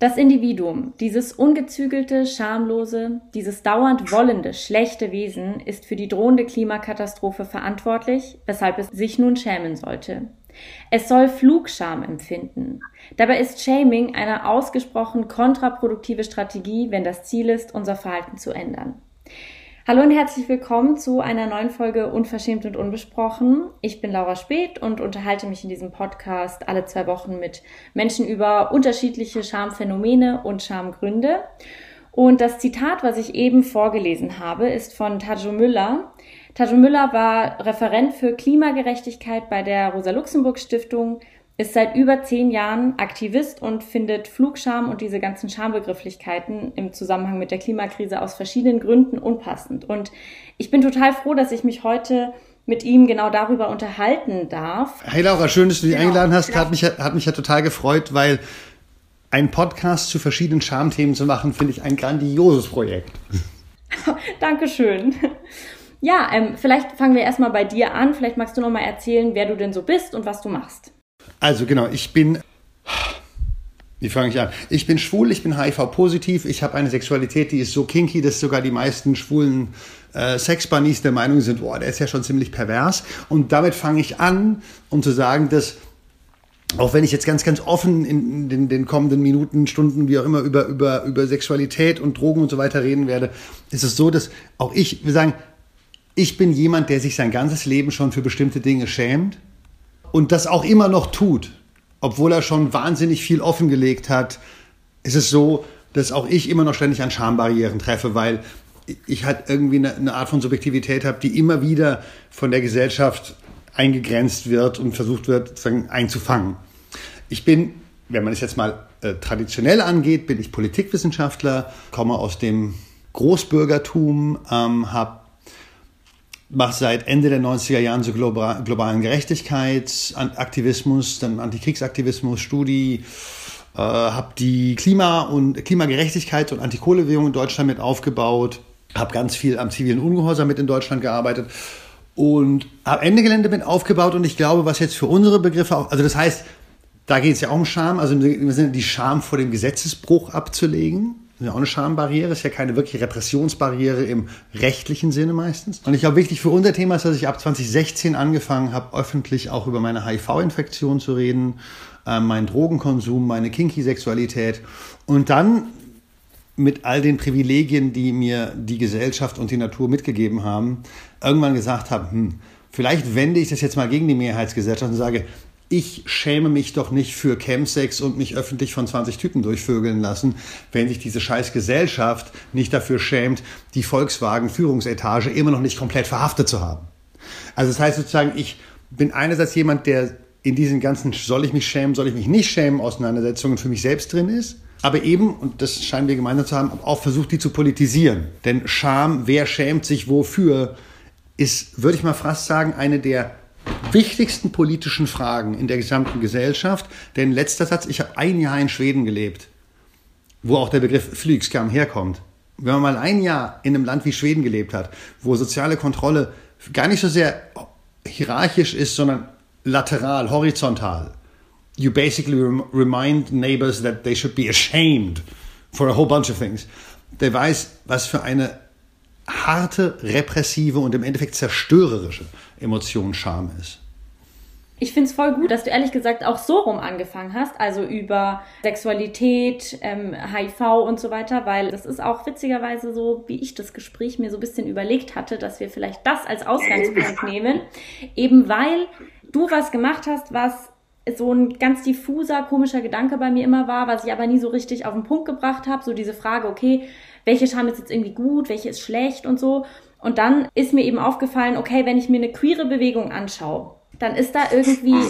Das Individuum, dieses ungezügelte, schamlose, dieses dauernd wollende, schlechte Wesen ist für die drohende Klimakatastrophe verantwortlich, weshalb es sich nun schämen sollte. Es soll Flugscham empfinden. Dabei ist Shaming eine ausgesprochen kontraproduktive Strategie, wenn das Ziel ist, unser Verhalten zu ändern. Hallo und herzlich willkommen zu einer neuen Folge Unverschämt und Unbesprochen. Ich bin Laura Speth und unterhalte mich in diesem Podcast alle zwei Wochen mit Menschen über unterschiedliche Schamphänomene und Schamgründe. Und das Zitat, was ich eben vorgelesen habe, ist von Tajo Müller. Tajo Müller war Referent für Klimagerechtigkeit bei der Rosa-Luxemburg-Stiftung ist seit über zehn Jahren Aktivist und findet Flugscham und diese ganzen Schambegrifflichkeiten im Zusammenhang mit der Klimakrise aus verschiedenen Gründen unpassend. Und ich bin total froh, dass ich mich heute mit ihm genau darüber unterhalten darf. Hey Laura, schön, dass du dich genau, eingeladen hast. Genau. Hat mich, hat mich ja total gefreut, weil ein Podcast zu verschiedenen Schamthemen zu machen, finde ich ein grandioses Projekt. Dankeschön. Ja, ähm, vielleicht fangen wir erstmal bei dir an. Vielleicht magst du noch mal erzählen, wer du denn so bist und was du machst. Also genau, ich bin. Wie fange ich an? Ich bin schwul, ich bin HIV-positiv, ich habe eine Sexualität, die ist so kinky, dass sogar die meisten schwulen äh, Sexbunnies der Meinung sind, boah, der ist ja schon ziemlich pervers. Und damit fange ich an, um zu sagen, dass auch wenn ich jetzt ganz, ganz offen in den, den, kommenden Minuten, Stunden, wie auch immer, über, über, über Sexualität und Drogen und so weiter reden werde, ist es so, dass auch ich, wir sagen, ich bin jemand, der sich sein ganzes Leben schon für bestimmte Dinge schämt und das auch immer noch tut, obwohl er schon wahnsinnig viel offengelegt hat, ist es so, dass auch ich immer noch ständig an Schambarrieren treffe, weil ich halt irgendwie eine, Art von Subjektivität habe, die immer wieder von der Gesellschaft eingegrenzt wird und versucht wird, sozusagen einzufangen. Ich bin, wenn man es jetzt mal äh, traditionell angeht, bin ich Politikwissenschaftler, komme aus dem Großbürgertum, ähm, habe mache seit Ende der 90er Jahren so globalen Gerechtigkeitsaktivismus, dann Antikriegsaktivismus, Studie, äh, habe die Klima- und Klimagerechtigkeit und Antikohlebewegung in Deutschland mit aufgebaut, habe ganz viel am zivilen Ungehorsam mit in Deutschland gearbeitet und habe Ende Gelände mit aufgebaut und ich glaube, was jetzt für unsere Begriffe auch, also das heißt, da geht es ja auch um Scham, also im Sinne die Scham vor dem Gesetzesbruch abzulegen. Das ist ja auch eine Schambarriere, ist ja keine wirkliche Repressionsbarriere im rechtlichen Sinne meistens. Und ich glaube, wichtig für unser Thema ist, dass ich ab 2016 angefangen habe, öffentlich auch über meine HIV-Infektion zu reden, äh, meinen Drogenkonsum, meine Kinky-Sexualität und dann mit all den Privilegien, die mir die Gesellschaft und die Natur mitgegeben haben, irgendwann gesagt habe, hm, vielleicht wende ich das jetzt mal gegen die Mehrheitsgesellschaft und sage, ich schäme mich doch nicht für Chemsex und mich öffentlich von 20 Typen durchvögeln lassen, wenn sich diese scheiß Gesellschaft nicht dafür schämt, die Volkswagen-Führungsetage immer noch nicht komplett verhaftet zu haben. Also das heißt sozusagen, ich bin einerseits jemand, der in diesen ganzen soll ich mich schämen, soll ich mich nicht schämen Auseinandersetzungen für mich selbst drin ist, aber eben, und das scheinen wir gemeinsam zu haben, auch versucht, die zu politisieren. Denn Scham, wer schämt sich wofür, ist, würde ich mal fast sagen, eine der wichtigsten politischen Fragen in der gesamten Gesellschaft. Denn letzter Satz, ich habe ein Jahr in Schweden gelebt, wo auch der Begriff Flygskam herkommt. Wenn man mal ein Jahr in einem Land wie Schweden gelebt hat, wo soziale Kontrolle gar nicht so sehr hierarchisch ist, sondern lateral, horizontal, you basically remind neighbors that they should be ashamed for a whole bunch of things. Der weiß, was für eine harte, repressive und im Endeffekt zerstörerische Emotion Scham ist. Ich finde es voll gut, dass du ehrlich gesagt auch so rum angefangen hast, also über Sexualität, ähm, HIV und so weiter, weil das ist auch witzigerweise so, wie ich das Gespräch mir so ein bisschen überlegt hatte, dass wir vielleicht das als Ausgangspunkt nehmen, eben weil du was gemacht hast, was so ein ganz diffuser, komischer Gedanke bei mir immer war, was ich aber nie so richtig auf den Punkt gebracht habe, so diese Frage, okay, welche Scham ist jetzt irgendwie gut, welche ist schlecht und so. Und dann ist mir eben aufgefallen, okay, wenn ich mir eine queere Bewegung anschaue, dann ist da irgendwie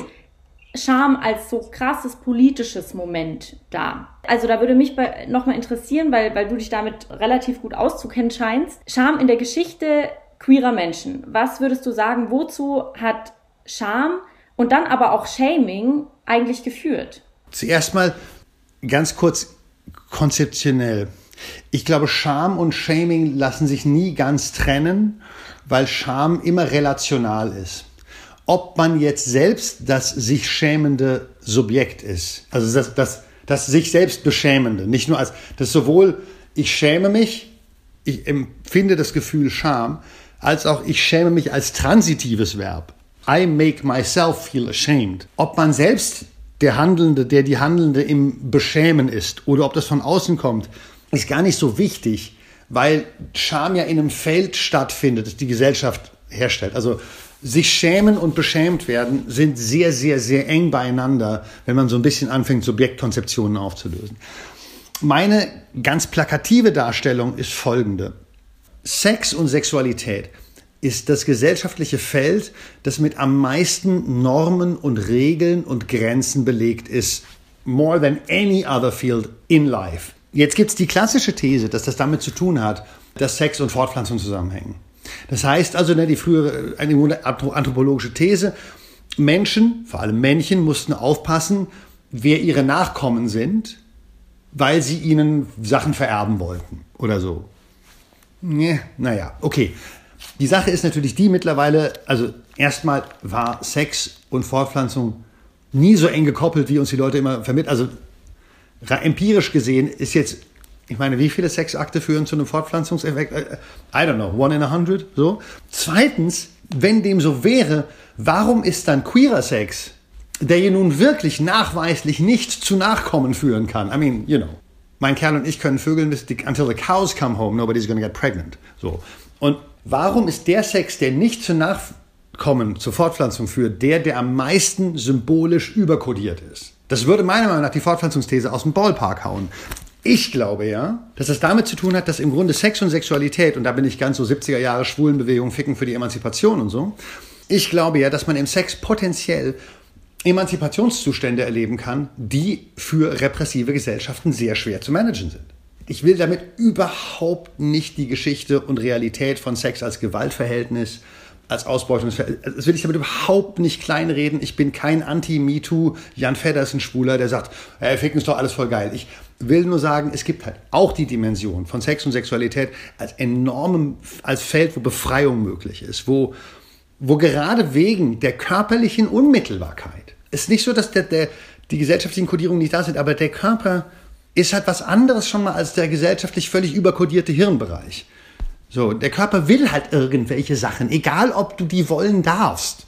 Scham als so krasses politisches Moment da. Also da würde mich nochmal interessieren, weil, weil du dich damit relativ gut auszukennen scheinst. Scham in der Geschichte queerer Menschen. Was würdest du sagen, wozu hat Scham und dann aber auch Shaming eigentlich geführt? Zuerst mal ganz kurz konzeptionell. Ich glaube, Scham und Shaming lassen sich nie ganz trennen, weil Scham immer relational ist. Ob man jetzt selbst das sich schämende Subjekt ist, also das, das Das sich selbst beschämende, nicht nur als, das sowohl ich schäme mich, ich empfinde das Gefühl Scham, als auch ich schäme mich als transitives Verb. I make myself feel ashamed. Ob man selbst der Handelnde, der die Handelnde im Beschämen ist oder ob das von außen kommt, ist gar nicht so wichtig, weil Scham ja in einem Feld stattfindet, das die Gesellschaft herstellt. Also sich schämen und beschämt werden sind sehr, sehr, sehr eng beieinander, wenn man so ein bisschen anfängt, Subjektkonzeptionen aufzulösen. Meine ganz plakative Darstellung ist folgende. Sex und Sexualität ist das gesellschaftliche Feld, das mit am meisten Normen und Regeln und Grenzen belegt ist. More than any other field in life. Jetzt gibt es die klassische These, dass das damit zu tun hat, dass Sex und Fortpflanzung zusammenhängen. Das heißt also, ne, die frühere eine anthropologische These, Menschen, vor allem Männchen, mussten aufpassen, wer ihre Nachkommen sind, weil sie ihnen Sachen vererben wollten oder so. Nee, naja, okay. Die Sache ist natürlich die mittlerweile, also erstmal war Sex und Fortpflanzung nie so eng gekoppelt, wie uns die Leute immer vermitteln. Also empirisch gesehen ist jetzt ich meine, wie viele Sexakte führen zu einem Fortpflanzungseffekt? Äh, äh, I don't know, one in a hundred, so. Zweitens, wenn dem so wäre, warum ist dann queerer Sex, der hier nun wirklich nachweislich nicht zu Nachkommen führen kann? I mean, you know. Mein Kerl und ich können vögeln bis die, until the cows come home, nobody's gonna get pregnant. So. Und warum ist der Sex, der nicht zu Nachkommen, zur Fortpflanzung führt, der, der am meisten symbolisch überkodiert ist? Das würde meiner Meinung nach die Fortpflanzungsthese aus dem Ballpark hauen. Ich glaube ja, dass das damit zu tun hat, dass im Grunde Sex und Sexualität, und da bin ich ganz so 70er Jahre Schwulenbewegung, Ficken für die Emanzipation und so, ich glaube ja, dass man im Sex potenziell Emanzipationszustände erleben kann, die für repressive Gesellschaften sehr schwer zu managen sind. Ich will damit überhaupt nicht die Geschichte und Realität von Sex als Gewaltverhältnis als Ausbeutungsfeld. Das will ich damit überhaupt nicht kleinreden. Ich bin kein Anti-MeToo Jan Feddersen Schwuler, der sagt, hey, Ficken ist doch alles voll geil. Ich will nur sagen, es gibt halt auch die Dimension von Sex und Sexualität als enormem, als Feld, wo Befreiung möglich ist, wo, wo gerade wegen der körperlichen Unmittelbarkeit, es ist nicht so, dass der, der, die gesellschaftlichen Kodierungen nicht da sind, aber der Körper ist halt was anderes schon mal als der gesellschaftlich völlig überkodierte Hirnbereich. So, der Körper will halt irgendwelche Sachen, egal ob du die wollen darfst.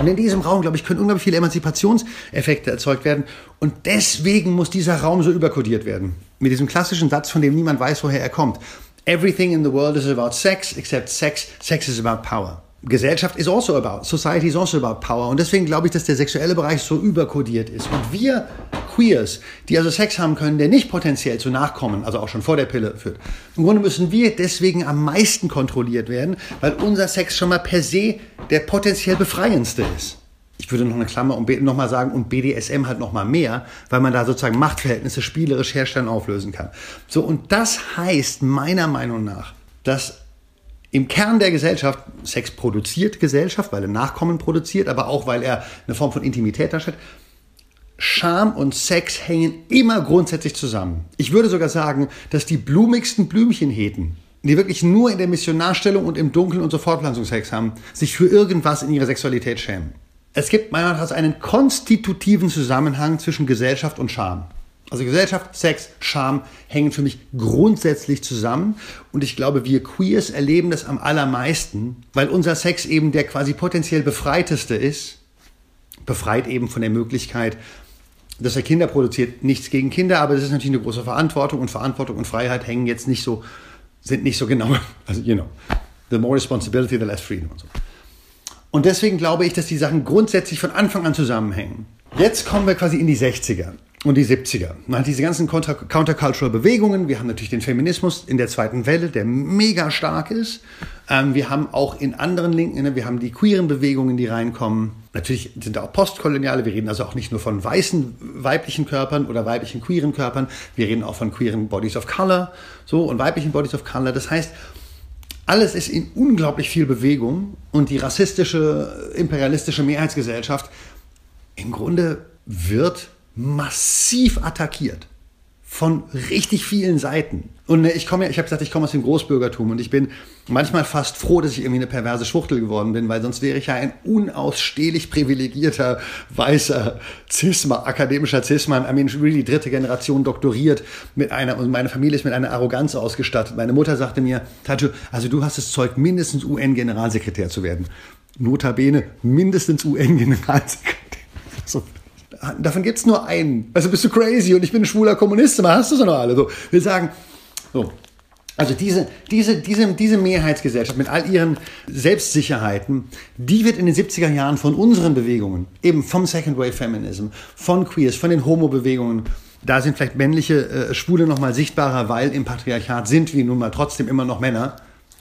Und in diesem Raum, glaube ich, können unglaublich viele Emanzipationseffekte erzeugt werden. Und deswegen muss dieser Raum so überkodiert werden. Mit diesem klassischen Satz, von dem niemand weiß, woher er kommt. Everything in the world is about sex, except sex. Sex is about power. Gesellschaft is also about, society is also about power. Und deswegen glaube ich, dass der sexuelle Bereich so überkodiert ist. Und wir Queers, die also Sex haben können, der nicht potenziell zu Nachkommen, also auch schon vor der Pille führt. Im Grunde müssen wir deswegen am meisten kontrolliert werden, weil unser Sex schon mal per se der potenziell befreiendste ist. Ich würde noch eine Klammer und nochmal sagen, und BDSM halt nochmal mehr, weil man da sozusagen Machtverhältnisse spielerisch herstellen, auflösen kann. So, und das heißt meiner Meinung nach, dass im Kern der Gesellschaft, Sex produziert Gesellschaft, weil er Nachkommen produziert, aber auch weil er eine Form von Intimität darstellt, Scham und Sex hängen immer grundsätzlich zusammen. Ich würde sogar sagen, dass die blumigsten Blümchenheten, die wirklich nur in der Missionarstellung und im Dunkeln und so Fortpflanzungsex haben, sich für irgendwas in ihrer Sexualität schämen. Es gibt meiner Meinung nach einen konstitutiven Zusammenhang zwischen Gesellschaft und Scham. Also Gesellschaft, Sex, Scham hängen für mich grundsätzlich zusammen. Und ich glaube, wir Queers erleben das am allermeisten, weil unser Sex eben der quasi potenziell befreiteste ist. Befreit eben von der Möglichkeit, dass er Kinder produziert, nichts gegen Kinder, aber das ist natürlich eine große Verantwortung und Verantwortung und Freiheit hängen jetzt nicht so, sind nicht so genau, also you know, the more responsibility, the less freedom und so. Und deswegen glaube ich, dass die Sachen grundsätzlich von Anfang an zusammenhängen. Jetzt kommen wir quasi in die 60er und die 70er. Man hat diese ganzen Countercultural Bewegungen. Wir haben natürlich den Feminismus in der zweiten Welle, der mega stark ist. Ähm, wir haben auch in anderen Linken, ne, wir haben die queeren Bewegungen, die reinkommen. Natürlich sind da auch postkoloniale. Wir reden also auch nicht nur von weißen weiblichen Körpern oder weiblichen queeren Körpern. Wir reden auch von queeren Bodies of Color, so und weiblichen Bodies of Color. Das heißt, alles ist in unglaublich viel Bewegung und die rassistische, imperialistische Mehrheitsgesellschaft im Grunde wird massiv attackiert von richtig vielen Seiten. Und ne, ich komme ja, ich habe gesagt, ich komme aus dem Großbürgertum und ich bin manchmal fast froh, dass ich irgendwie eine perverse Schwuchtel geworden bin, weil sonst wäre ich ja ein unausstehlich privilegierter, weißer Cisma, akademischer Cisman, I mean, really dritte Generation doktoriert mit einer, und meine Familie ist mit einer Arroganz ausgestattet. Meine Mutter sagte mir, Tajo, also du hast das Zeug, mindestens UN-Generalsekretär zu werden. Notabene, mindestens UN-Generalsekretär. So, davon gibt es nur einen. Also bist du crazy und ich bin ein schwuler Kommunist, aber hast du so noch alle. So, wir sagen, so. Also diese, diese, diese, diese Mehrheitsgesellschaft mit all ihren Selbstsicherheiten, die wird in den 70er Jahren von unseren Bewegungen, eben vom Second Wave Feminism, von Queers, von den Homo-Bewegungen, da sind vielleicht männliche äh, Schwule noch mal sichtbarer, weil im Patriarchat sind wir nun mal trotzdem immer noch Männer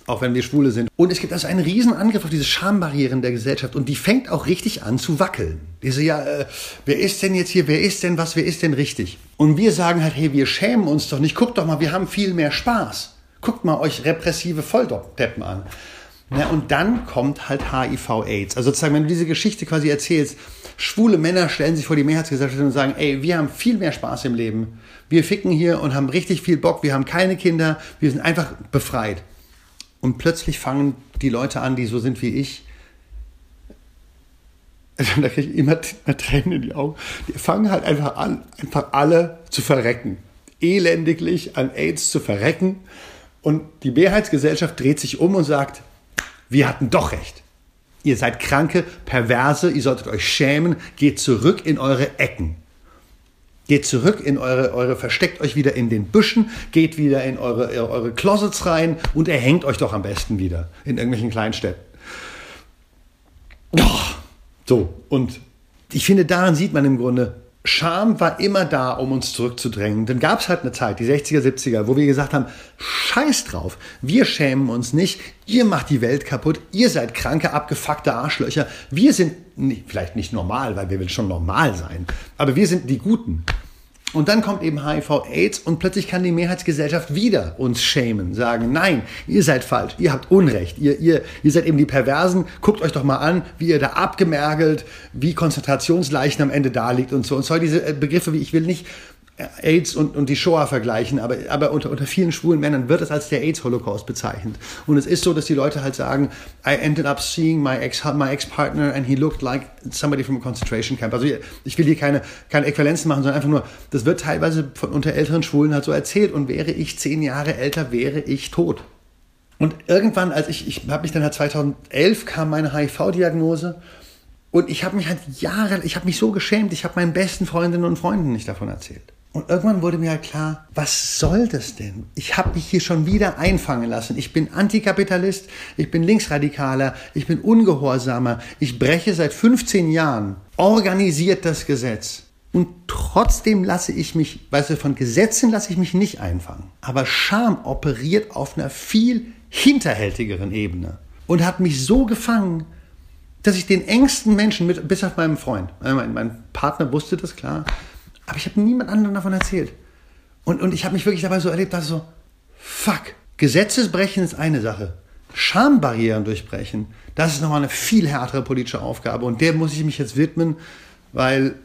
auch wenn wir Schwule sind. Und es gibt also einen riesen Angriff auf diese Schambarrieren der Gesellschaft und die fängt auch richtig an zu wackeln. Diese ja, äh, wer ist denn jetzt hier, wer ist denn was, wer ist denn richtig? Und wir sagen halt, hey, wir schämen uns doch nicht, guckt doch mal, wir haben viel mehr Spaß. Guckt mal euch repressive Volldeppen an. Ja, und dann kommt halt HIV-Aids. Also sozusagen, wenn du diese Geschichte quasi erzählst, schwule Männer stellen sich vor die Mehrheitsgesellschaft und sagen, ey, wir haben viel mehr Spaß im Leben. Wir ficken hier und haben richtig viel Bock, wir haben keine Kinder, wir sind einfach befreit. Und plötzlich fangen die Leute an, die so sind wie ich, also da kriege ich immer, immer Tränen in die Augen, die fangen halt einfach an, einfach alle zu verrecken. Elendiglich an AIDS zu verrecken. Und die Mehrheitsgesellschaft dreht sich um und sagt, wir hatten doch recht. Ihr seid kranke, perverse, ihr solltet euch schämen, geht zurück in eure Ecken. Geht zurück in eure, eure, versteckt euch wieder in den Büschen, geht wieder in eure, eure Closets rein und erhängt euch doch am besten wieder in irgendwelchen Kleinstädten. Oh, so, und ich finde, daran sieht man im Grunde, Scham war immer da, um uns zurückzudrängen. Dann gab es halt eine Zeit, die 60er, 70er, wo wir gesagt haben, scheiß drauf, wir schämen uns nicht, ihr macht die Welt kaputt, ihr seid kranke, abgefuckte Arschlöcher, wir sind nicht, vielleicht nicht normal, weil wir will schon normal sein, aber wir sind die Guten. Und dann kommt eben HIV-Aids und plötzlich kann die Mehrheitsgesellschaft wieder uns schämen, sagen, nein, ihr seid falsch, ihr habt Unrecht, ihr, ihr, ihr seid eben die Perversen, guckt euch doch mal an, wie ihr da abgemergelt, wie Konzentrationsleichen am Ende da liegt und so. Und zwar diese äh, Begriffe wie, ich will nicht AIDS und, und die Shoah vergleichen, aber, aber unter, unter vielen schwulen Männern wird es als der AIDS-Holocaust bezeichnet. Und es ist so, dass die Leute halt sagen, I ended up seeing my ex ex-partner and he looked like somebody from a concentration camp. Also ich will hier keine, keine Äquivalenzen machen, sondern einfach nur, das wird teilweise von unter älteren Schwulen halt so erzählt und wäre ich zehn Jahre älter, wäre ich tot. Und irgendwann, als ich, ich habe mich dann halt 2011 kam meine HIV-Diagnose und ich habe mich halt Jahre, ich habe mich so geschämt, ich habe meinen besten Freundinnen und Freunden nicht davon erzählt. Und irgendwann wurde mir halt klar, was soll das denn? Ich habe mich hier schon wieder einfangen lassen. Ich bin Antikapitalist, ich bin Linksradikaler, ich bin Ungehorsamer, ich breche seit 15 Jahren organisiert das Gesetz. Und trotzdem lasse ich mich, weißt du, von Gesetzen lasse ich mich nicht einfangen. Aber Scham operiert auf einer viel hinterhältigeren Ebene und hat mich so gefangen, dass ich den engsten Menschen, mit, bis auf meinen Freund, mein, mein Partner wusste das klar, aber ich habe niemand anderen davon erzählt. Und, und ich habe mich wirklich dabei so erlebt, dass so, fuck, Gesetzesbrechen ist eine Sache. Schambarrieren durchbrechen, das ist nochmal eine viel härtere politische Aufgabe. Und der muss ich mich jetzt widmen, weil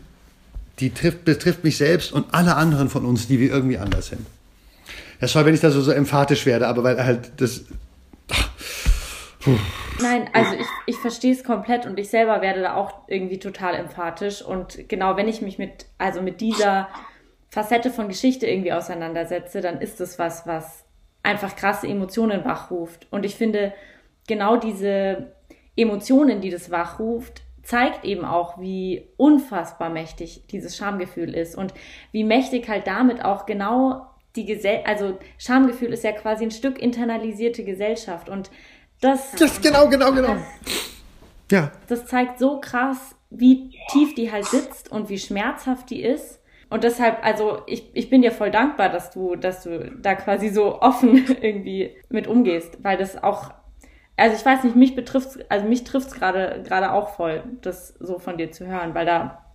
die trifft, betrifft mich selbst und alle anderen von uns, die wir irgendwie anders sind. Das war, wenn ich da so, so emphatisch werde, aber weil halt das. Nein, also ich, ich verstehe es komplett und ich selber werde da auch irgendwie total emphatisch. Und genau, wenn ich mich mit, also mit dieser Facette von Geschichte irgendwie auseinandersetze, dann ist es was, was einfach krasse Emotionen wachruft. Und ich finde, genau diese Emotionen, die das wachruft, zeigt eben auch, wie unfassbar mächtig dieses Schamgefühl ist und wie mächtig halt damit auch genau die Gesellschaft, also Schamgefühl ist ja quasi ein Stück internalisierte Gesellschaft und das, das genau, genau, genau. Das, ja. Das zeigt so krass, wie tief die halt sitzt und wie schmerzhaft die ist. Und deshalb, also ich, ich bin dir voll dankbar, dass du, dass du da quasi so offen irgendwie mit umgehst, weil das auch, also ich weiß nicht, mich betrifft, also mich trifft es gerade gerade auch voll, das so von dir zu hören, weil da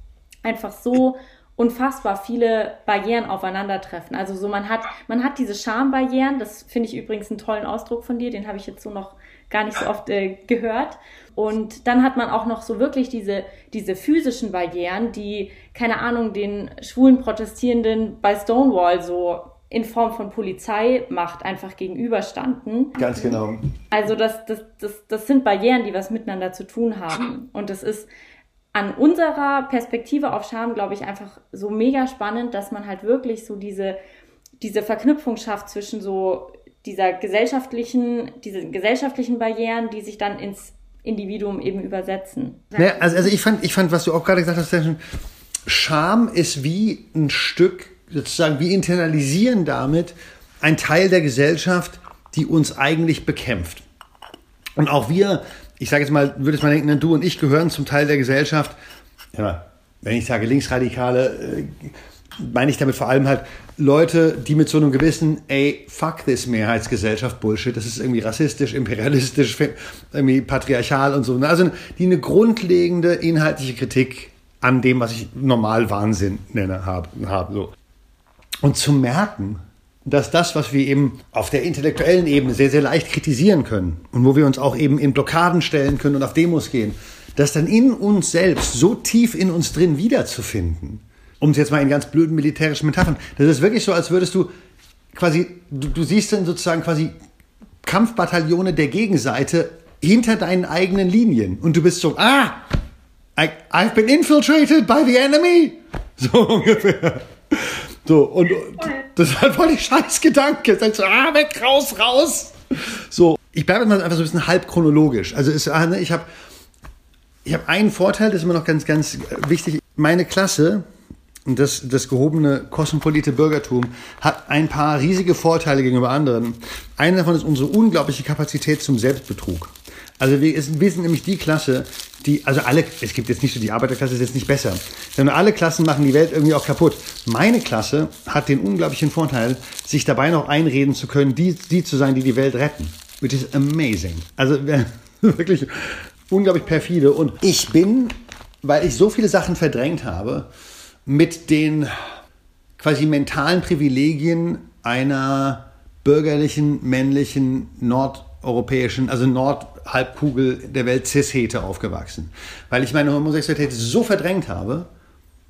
einfach so unfassbar viele Barrieren aufeinandertreffen. Also so man hat man hat diese Schambarrieren, das finde ich übrigens einen tollen Ausdruck von dir, den habe ich jetzt so noch gar nicht so oft äh, gehört. Und dann hat man auch noch so wirklich diese, diese physischen Barrieren, die, keine Ahnung, den schwulen Protestierenden bei Stonewall so in Form von Polizeimacht einfach gegenüberstanden. Ganz genau. Also das, das, das, das sind Barrieren, die was miteinander zu tun haben. Und das ist an unserer Perspektive auf Scham, glaube ich, einfach so mega spannend, dass man halt wirklich so diese, diese Verknüpfung schafft zwischen so dieser gesellschaftlichen, diese gesellschaftlichen Barrieren, die sich dann ins Individuum eben übersetzen. Naja, also, also ich fand, ich fand, was du auch gerade gesagt hast, Scham ist wie ein Stück, sozusagen, wir internalisieren damit ein Teil der Gesellschaft, die uns eigentlich bekämpft. Und auch wir, ich sage jetzt mal, würde es mal denken, du und ich gehören zum Teil der Gesellschaft, ja, wenn ich sage Linksradikale, äh, meine ich damit vor allem halt Leute, die mit so einem gewissen, ey, fuck this Mehrheitsgesellschaft Bullshit, das ist irgendwie rassistisch, imperialistisch, irgendwie patriarchal und so. Also die eine grundlegende inhaltliche Kritik an dem, was ich normal Wahnsinn nenne, haben. Hab, so. Und zu merken, dass das, was wir eben auf der intellektuellen Ebene sehr, sehr leicht kritisieren können und wo wir uns auch eben in Blockaden stellen können und auf Demos gehen, das dann in uns selbst so tief in uns drin wiederzufinden um es jetzt mal in ganz blöden militärischen Metaphern, das ist wirklich so, als würdest du quasi, du, du siehst dann sozusagen quasi Kampfbataillone der Gegenseite hinter deinen eigenen Linien und du bist so, ah, I, I've been infiltrated by the enemy. So ungefähr. So, und das halt voll die Scheißgedanke. Sagst so, ah, weg, raus, raus. So, ich bleibe mal einfach so ein bisschen halb chronologisch. Also ist, ah, ne, ich habe ich hab einen Vorteil, das ist immer noch ganz, ganz wichtig. Meine Klasse das, das gehobene kosmopolite Bürgertum hat ein paar riesige Vorteile gegenüber anderen. Einer davon ist unsere unglaubliche Kapazität zum Selbstbetrug. Also wir, wir sind nämlich die Klasse, die, also alle, es gibt jetzt nicht so, die Arbeiterklasse ist jetzt nicht besser, sondern alle Klassen machen die Welt irgendwie auch kaputt. Meine Klasse hat den unglaublichen Vorteil, sich dabei noch einreden zu können, die, die zu sein, die die Welt retten. Which is amazing. Also wirklich unglaublich perfide. Und ich bin, weil ich so viele Sachen verdrängt habe, mit den quasi mentalen Privilegien einer bürgerlichen, männlichen, nordeuropäischen, also Nordhalbkugel der Welt Cis-Hete aufgewachsen. Weil ich meine Homosexualität so verdrängt habe,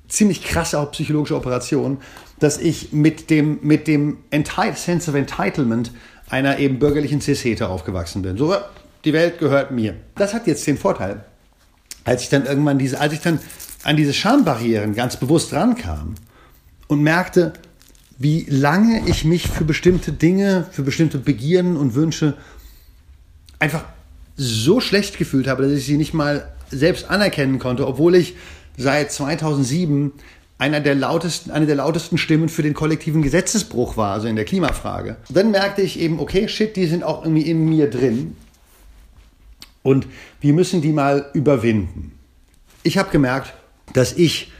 ziemlich krasse auch psychologische Operation, dass ich mit dem, mit dem Sense of Entitlement einer eben bürgerlichen Cis-Hete aufgewachsen bin. So, die Welt gehört mir. Das hat jetzt den Vorteil, als ich dann irgendwann diese, als ich dann an diese Schambarrieren ganz bewusst rankam und merkte, wie lange ich mich für bestimmte Dinge, für bestimmte Begierden und Wünsche einfach so schlecht gefühlt habe, dass ich sie nicht mal selbst anerkennen konnte, obwohl ich seit 2007 einer der lautesten, eine der lautesten Stimmen für den kollektiven Gesetzesbruch war, also in der Klimafrage. Dann merkte ich eben, okay, shit, die sind auch irgendwie in mir drin und wir müssen die mal überwinden. Ich habe gemerkt, dass ich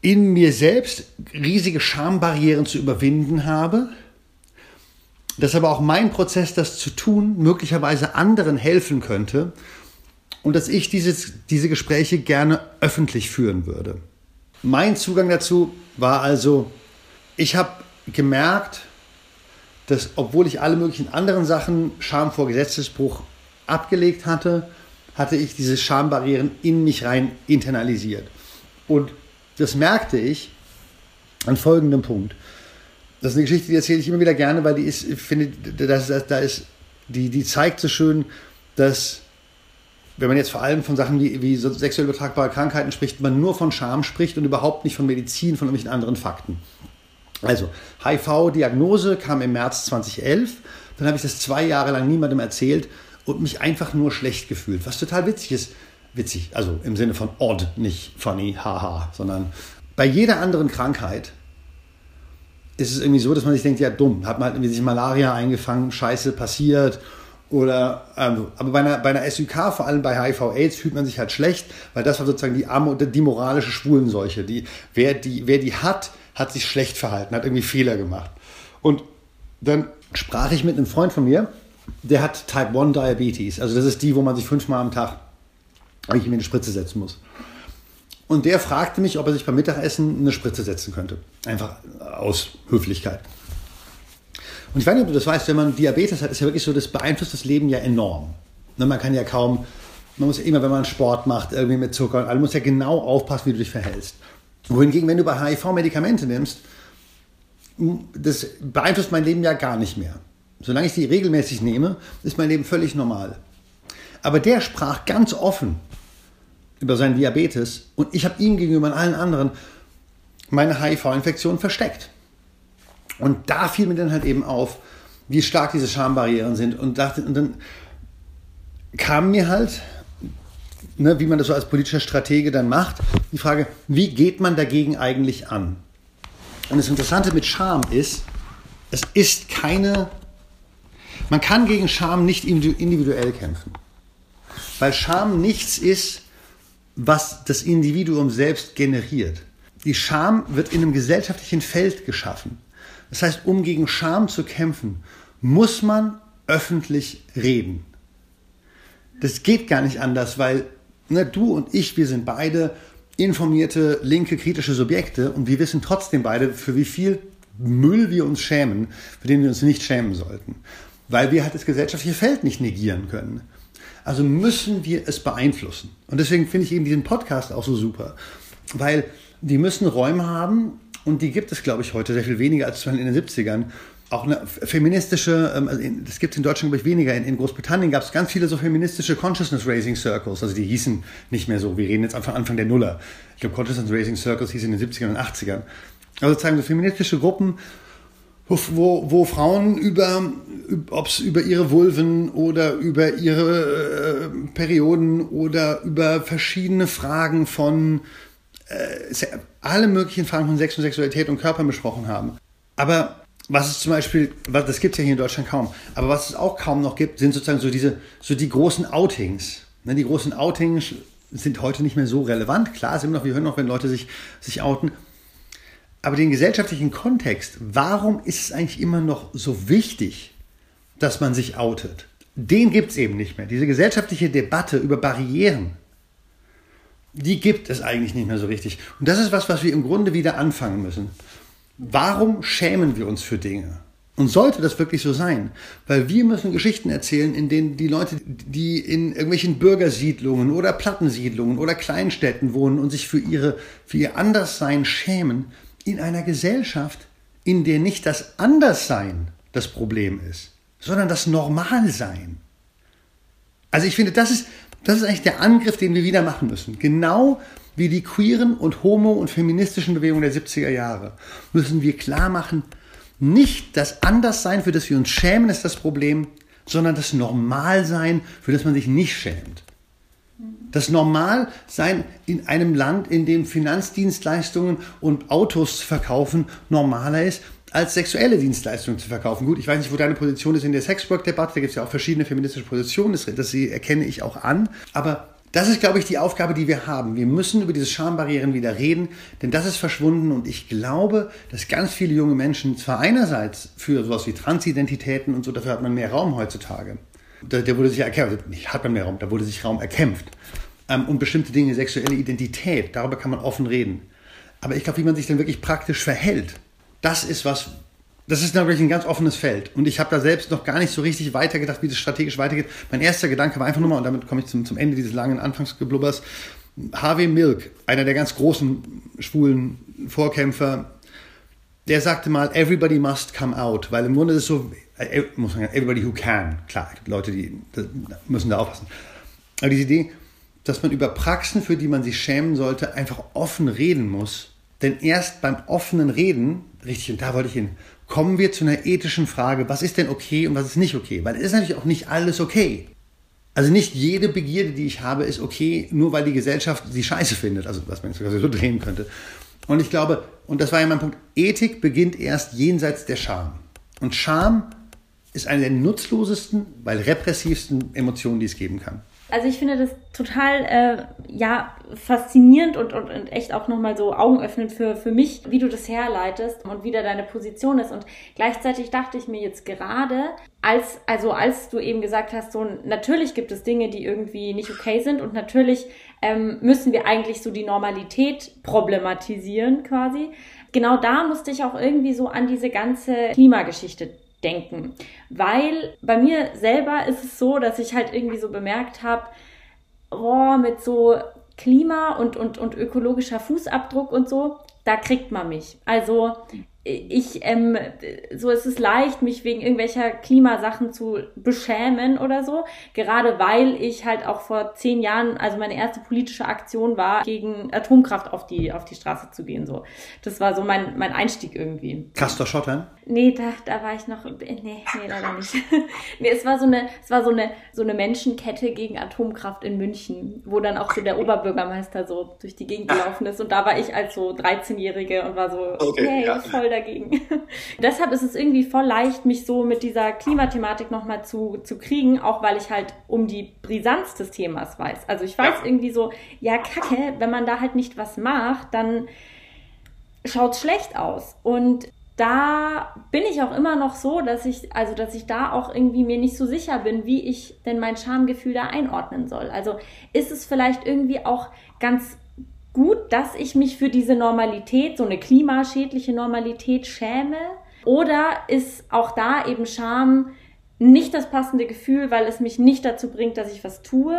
in mir selbst riesige Schambarrieren zu überwinden habe, dass aber auch mein Prozess, das zu tun, möglicherweise anderen helfen könnte und dass ich dieses, diese Gespräche gerne öffentlich führen würde. Mein Zugang dazu war also, ich habe gemerkt, dass obwohl ich alle möglichen anderen Sachen, Scham vor Gesetzesbruch, abgelegt hatte, hatte ich diese Schambarrieren in mich rein internalisiert. Und das merkte ich an folgendem Punkt. Das ist eine Geschichte, die erzähle ich immer wieder gerne, weil die ist, ich finde, das, das, da ist, die, die zeigt so schön, dass, wenn man jetzt vor allem von Sachen wie, wie sexuell übertragbare Krankheiten spricht, man nur von Scham spricht und überhaupt nicht von Medizin, von irgendwelchen anderen Fakten. Also, HIV-Diagnose kam im März 2011. Dann habe ich das zwei Jahre lang niemandem erzählt und mich einfach nur schlecht gefühlt, was total witzig ist witzig, also im Sinne von odd, nicht funny, haha, sondern bei jeder anderen Krankheit ist es irgendwie so, dass man sich denkt, ja dumm, hat man halt irgendwie sich Malaria eingefangen, Scheiße passiert oder ähm, aber bei einer, bei einer SUK, vor allem bei HIV/AIDS, fühlt man sich halt schlecht, weil das war sozusagen die, die moralische Schwulenseuche. Die, wer, die, wer die hat, hat sich schlecht verhalten, hat irgendwie Fehler gemacht. Und dann sprach ich mit einem Freund von mir, der hat Type 1 Diabetes. Also das ist die, wo man sich fünfmal am Tag ich mir eine Spritze setzen muss. Und der fragte mich, ob er sich beim Mittagessen eine Spritze setzen könnte. Einfach aus Höflichkeit. Und ich weiß nicht, ob du das weißt, wenn man Diabetes hat, ist ja wirklich so, das beeinflusst das Leben ja enorm. Ne, man kann ja kaum, man muss ja immer, wenn man Sport macht, irgendwie mit Zucker und allem, muss ja genau aufpassen, wie du dich verhältst. Wohingegen, wenn du bei HIV Medikamente nimmst, das beeinflusst mein Leben ja gar nicht mehr. Solange ich die regelmäßig nehme, ist mein Leben völlig normal. Aber der sprach ganz offen über seinen Diabetes und ich habe ihm gegenüber und allen anderen meine HIV-Infektion versteckt. Und da fiel mir dann halt eben auf, wie stark diese Schambarrieren sind und, dachte, und dann kam mir halt, ne, wie man das so als politischer Stratege dann macht, die Frage, wie geht man dagegen eigentlich an? Und das Interessante mit Scham ist, es ist keine, man kann gegen Scham nicht individuell kämpfen. Weil Scham nichts ist, was das Individuum selbst generiert. Die Scham wird in einem gesellschaftlichen Feld geschaffen. Das heißt, um gegen Scham zu kämpfen, muss man öffentlich reden. Das geht gar nicht anders, weil ne, du und ich, wir sind beide informierte, linke, kritische Subjekte und wir wissen trotzdem beide, für wie viel Müll wir uns schämen, für den wir uns nicht schämen sollten. Weil wir halt das gesellschaftliche Feld nicht negieren können. Also müssen wir es beeinflussen. Und deswegen finde ich eben diesen Podcast auch so super. Weil die müssen Räume haben und die gibt es, glaube ich, heute sehr viel weniger als in den 70ern. Auch eine feministische, ähm, also das gibt es in Deutschland, glaube ich, weniger. In, Großbritannien gab es ganz viele so feministische Consciousness Raising Circles. Also die hießen nicht mehr so. Wir reden jetzt Anfang, Anfang der Nuller. Ich glaube, Consciousness Raising Circles hieß in den 70ern und 80ern. Also sozusagen so feministische Gruppen, wo, wo Frauen über, ob es über ihre Vulven oder über ihre äh, Perioden oder über verschiedene Fragen von äh, alle möglichen Fragen von Sex und Sexualität und Körper besprochen haben. Aber was es zum Beispiel, das gibt es ja hier in Deutschland kaum, aber was es auch kaum noch gibt, sind sozusagen so diese, so die großen Outings. Ne, die großen Outings sind heute nicht mehr so relevant. Klar, sind noch, wir hören noch, wenn Leute sich, sich outen. Aber den gesellschaftlichen Kontext, warum ist es eigentlich immer noch so wichtig, dass man sich outet? Den gibt es eben nicht mehr. Diese gesellschaftliche Debatte über Barrieren, die gibt es eigentlich nicht mehr so richtig. Und das ist was, was wir im Grunde wieder anfangen müssen. Warum schämen wir uns für Dinge? Und sollte das wirklich so sein? Weil wir müssen Geschichten erzählen, in denen die Leute, die in irgendwelchen Bürgersiedlungen oder Plattensiedlungen oder Kleinstädten wohnen und sich für, ihre, für ihr Anderssein schämen, in einer Gesellschaft, in der nicht das Anderssein das Problem ist, sondern das Normalsein. Also ich finde, das ist, das ist eigentlich der Angriff, den wir wieder machen müssen. Genau wie die queeren und homo- und feministischen Bewegungen der 70er Jahre müssen wir klar machen, nicht das Anderssein, für das wir uns schämen, ist das Problem, sondern das Normalsein, für das man sich nicht schämt. Das Normalsein in einem Land, in dem Finanzdienstleistungen und Autos verkaufen normaler ist, als sexuelle Dienstleistungen zu verkaufen. Gut, ich weiß nicht, wo deine Position ist in der Sexwork-Debatte. Da gibt es ja auch verschiedene feministische Positionen. Das, das erkenne ich auch an. Aber das ist, glaube ich, die Aufgabe, die wir haben. Wir müssen über diese Schambarrieren wieder reden, denn das ist verschwunden und ich glaube, dass ganz viele junge Menschen zwar einerseits für sowas wie Transidentitäten und so, dafür hat man mehr Raum heutzutage, da, der wurde sich erkämpft. Nicht hat man mehr Raum, da wurde sich Raum erkämpft. Ähm, und bestimmte Dinge, sexuelle Identität, darüber kann man offen reden. Aber ich glaube, wie man sich dann wirklich praktisch verhält, das ist was, das ist natürlich ein ganz offenes Feld. Und ich habe da selbst noch gar nicht so richtig weitergedacht, wie das strategisch weitergeht. Mein erster Gedanke war einfach nur mal, und damit komme ich zum, zum Ende dieses langen Anfangsgeblubbers, Harvey Milk, einer der ganz großen schwulen Vorkämpfer, der sagte mal, everybody must come out, weil im Grunde ist es so, äh, muss man sagen, everybody who can. Klar, Leute, die müssen da aufpassen. Aber diese Idee, dass man über Praxen, für die man sich schämen sollte, einfach offen reden muss. Denn erst beim offenen Reden, richtig, und da wollte ich hin, kommen wir zu einer ethischen Frage, was ist denn okay und was ist nicht okay? Weil es ist natürlich auch nicht alles okay. Also nicht jede Begierde, die ich habe, ist okay, nur weil die Gesellschaft sie scheiße findet. Also was man jetzt sogar so drehen könnte. Und ich glaube, und das war ja mein Punkt, Ethik beginnt erst jenseits der Scham. Und Scham ist eine der nutzlosesten, weil repressivsten Emotionen, die es geben kann. Also ich finde das total äh, ja faszinierend und, und, und echt auch nochmal so augenöffnend für, für mich, wie du das herleitest und wie da deine Position ist. Und gleichzeitig dachte ich mir jetzt gerade, als, also als du eben gesagt hast, so natürlich gibt es Dinge, die irgendwie nicht okay sind und natürlich ähm, müssen wir eigentlich so die Normalität problematisieren quasi. Genau da musste ich auch irgendwie so an diese ganze Klimageschichte denken. Weil bei mir selber ist es so, dass ich halt irgendwie so bemerkt habe, boah, mit so Klima und, und, und ökologischer Fußabdruck und so, da kriegt man mich. Also ich, ähm, so ist es leicht, mich wegen irgendwelcher Klimasachen zu beschämen oder so. Gerade weil ich halt auch vor zehn Jahren, also meine erste politische Aktion war, gegen Atomkraft auf die, auf die Straße zu gehen, so. Das war so mein, mein Einstieg irgendwie. Castor Schottern? Nee, da, da war ich noch, nee, nee, leider nicht. nee, es war so eine, es war so eine, so eine Menschenkette gegen Atomkraft in München, wo dann auch so der Oberbürgermeister so durch die Gegend gelaufen ist und da war ich als so 13-Jährige und war so, okay, hey, ja. voll dagegen. Deshalb ist es irgendwie voll leicht, mich so mit dieser Klimathematik nochmal zu, zu kriegen, auch weil ich halt um die Brisanz des Themas weiß. Also ich weiß ja. irgendwie so, ja, kacke, wenn man da halt nicht was macht, dann schaut's schlecht aus. Und da bin ich auch immer noch so, dass ich, also dass ich da auch irgendwie mir nicht so sicher bin, wie ich denn mein Schamgefühl da einordnen soll. Also ist es vielleicht irgendwie auch ganz gut, dass ich mich für diese Normalität, so eine klimaschädliche Normalität schäme? Oder ist auch da eben Scham nicht das passende Gefühl, weil es mich nicht dazu bringt, dass ich was tue?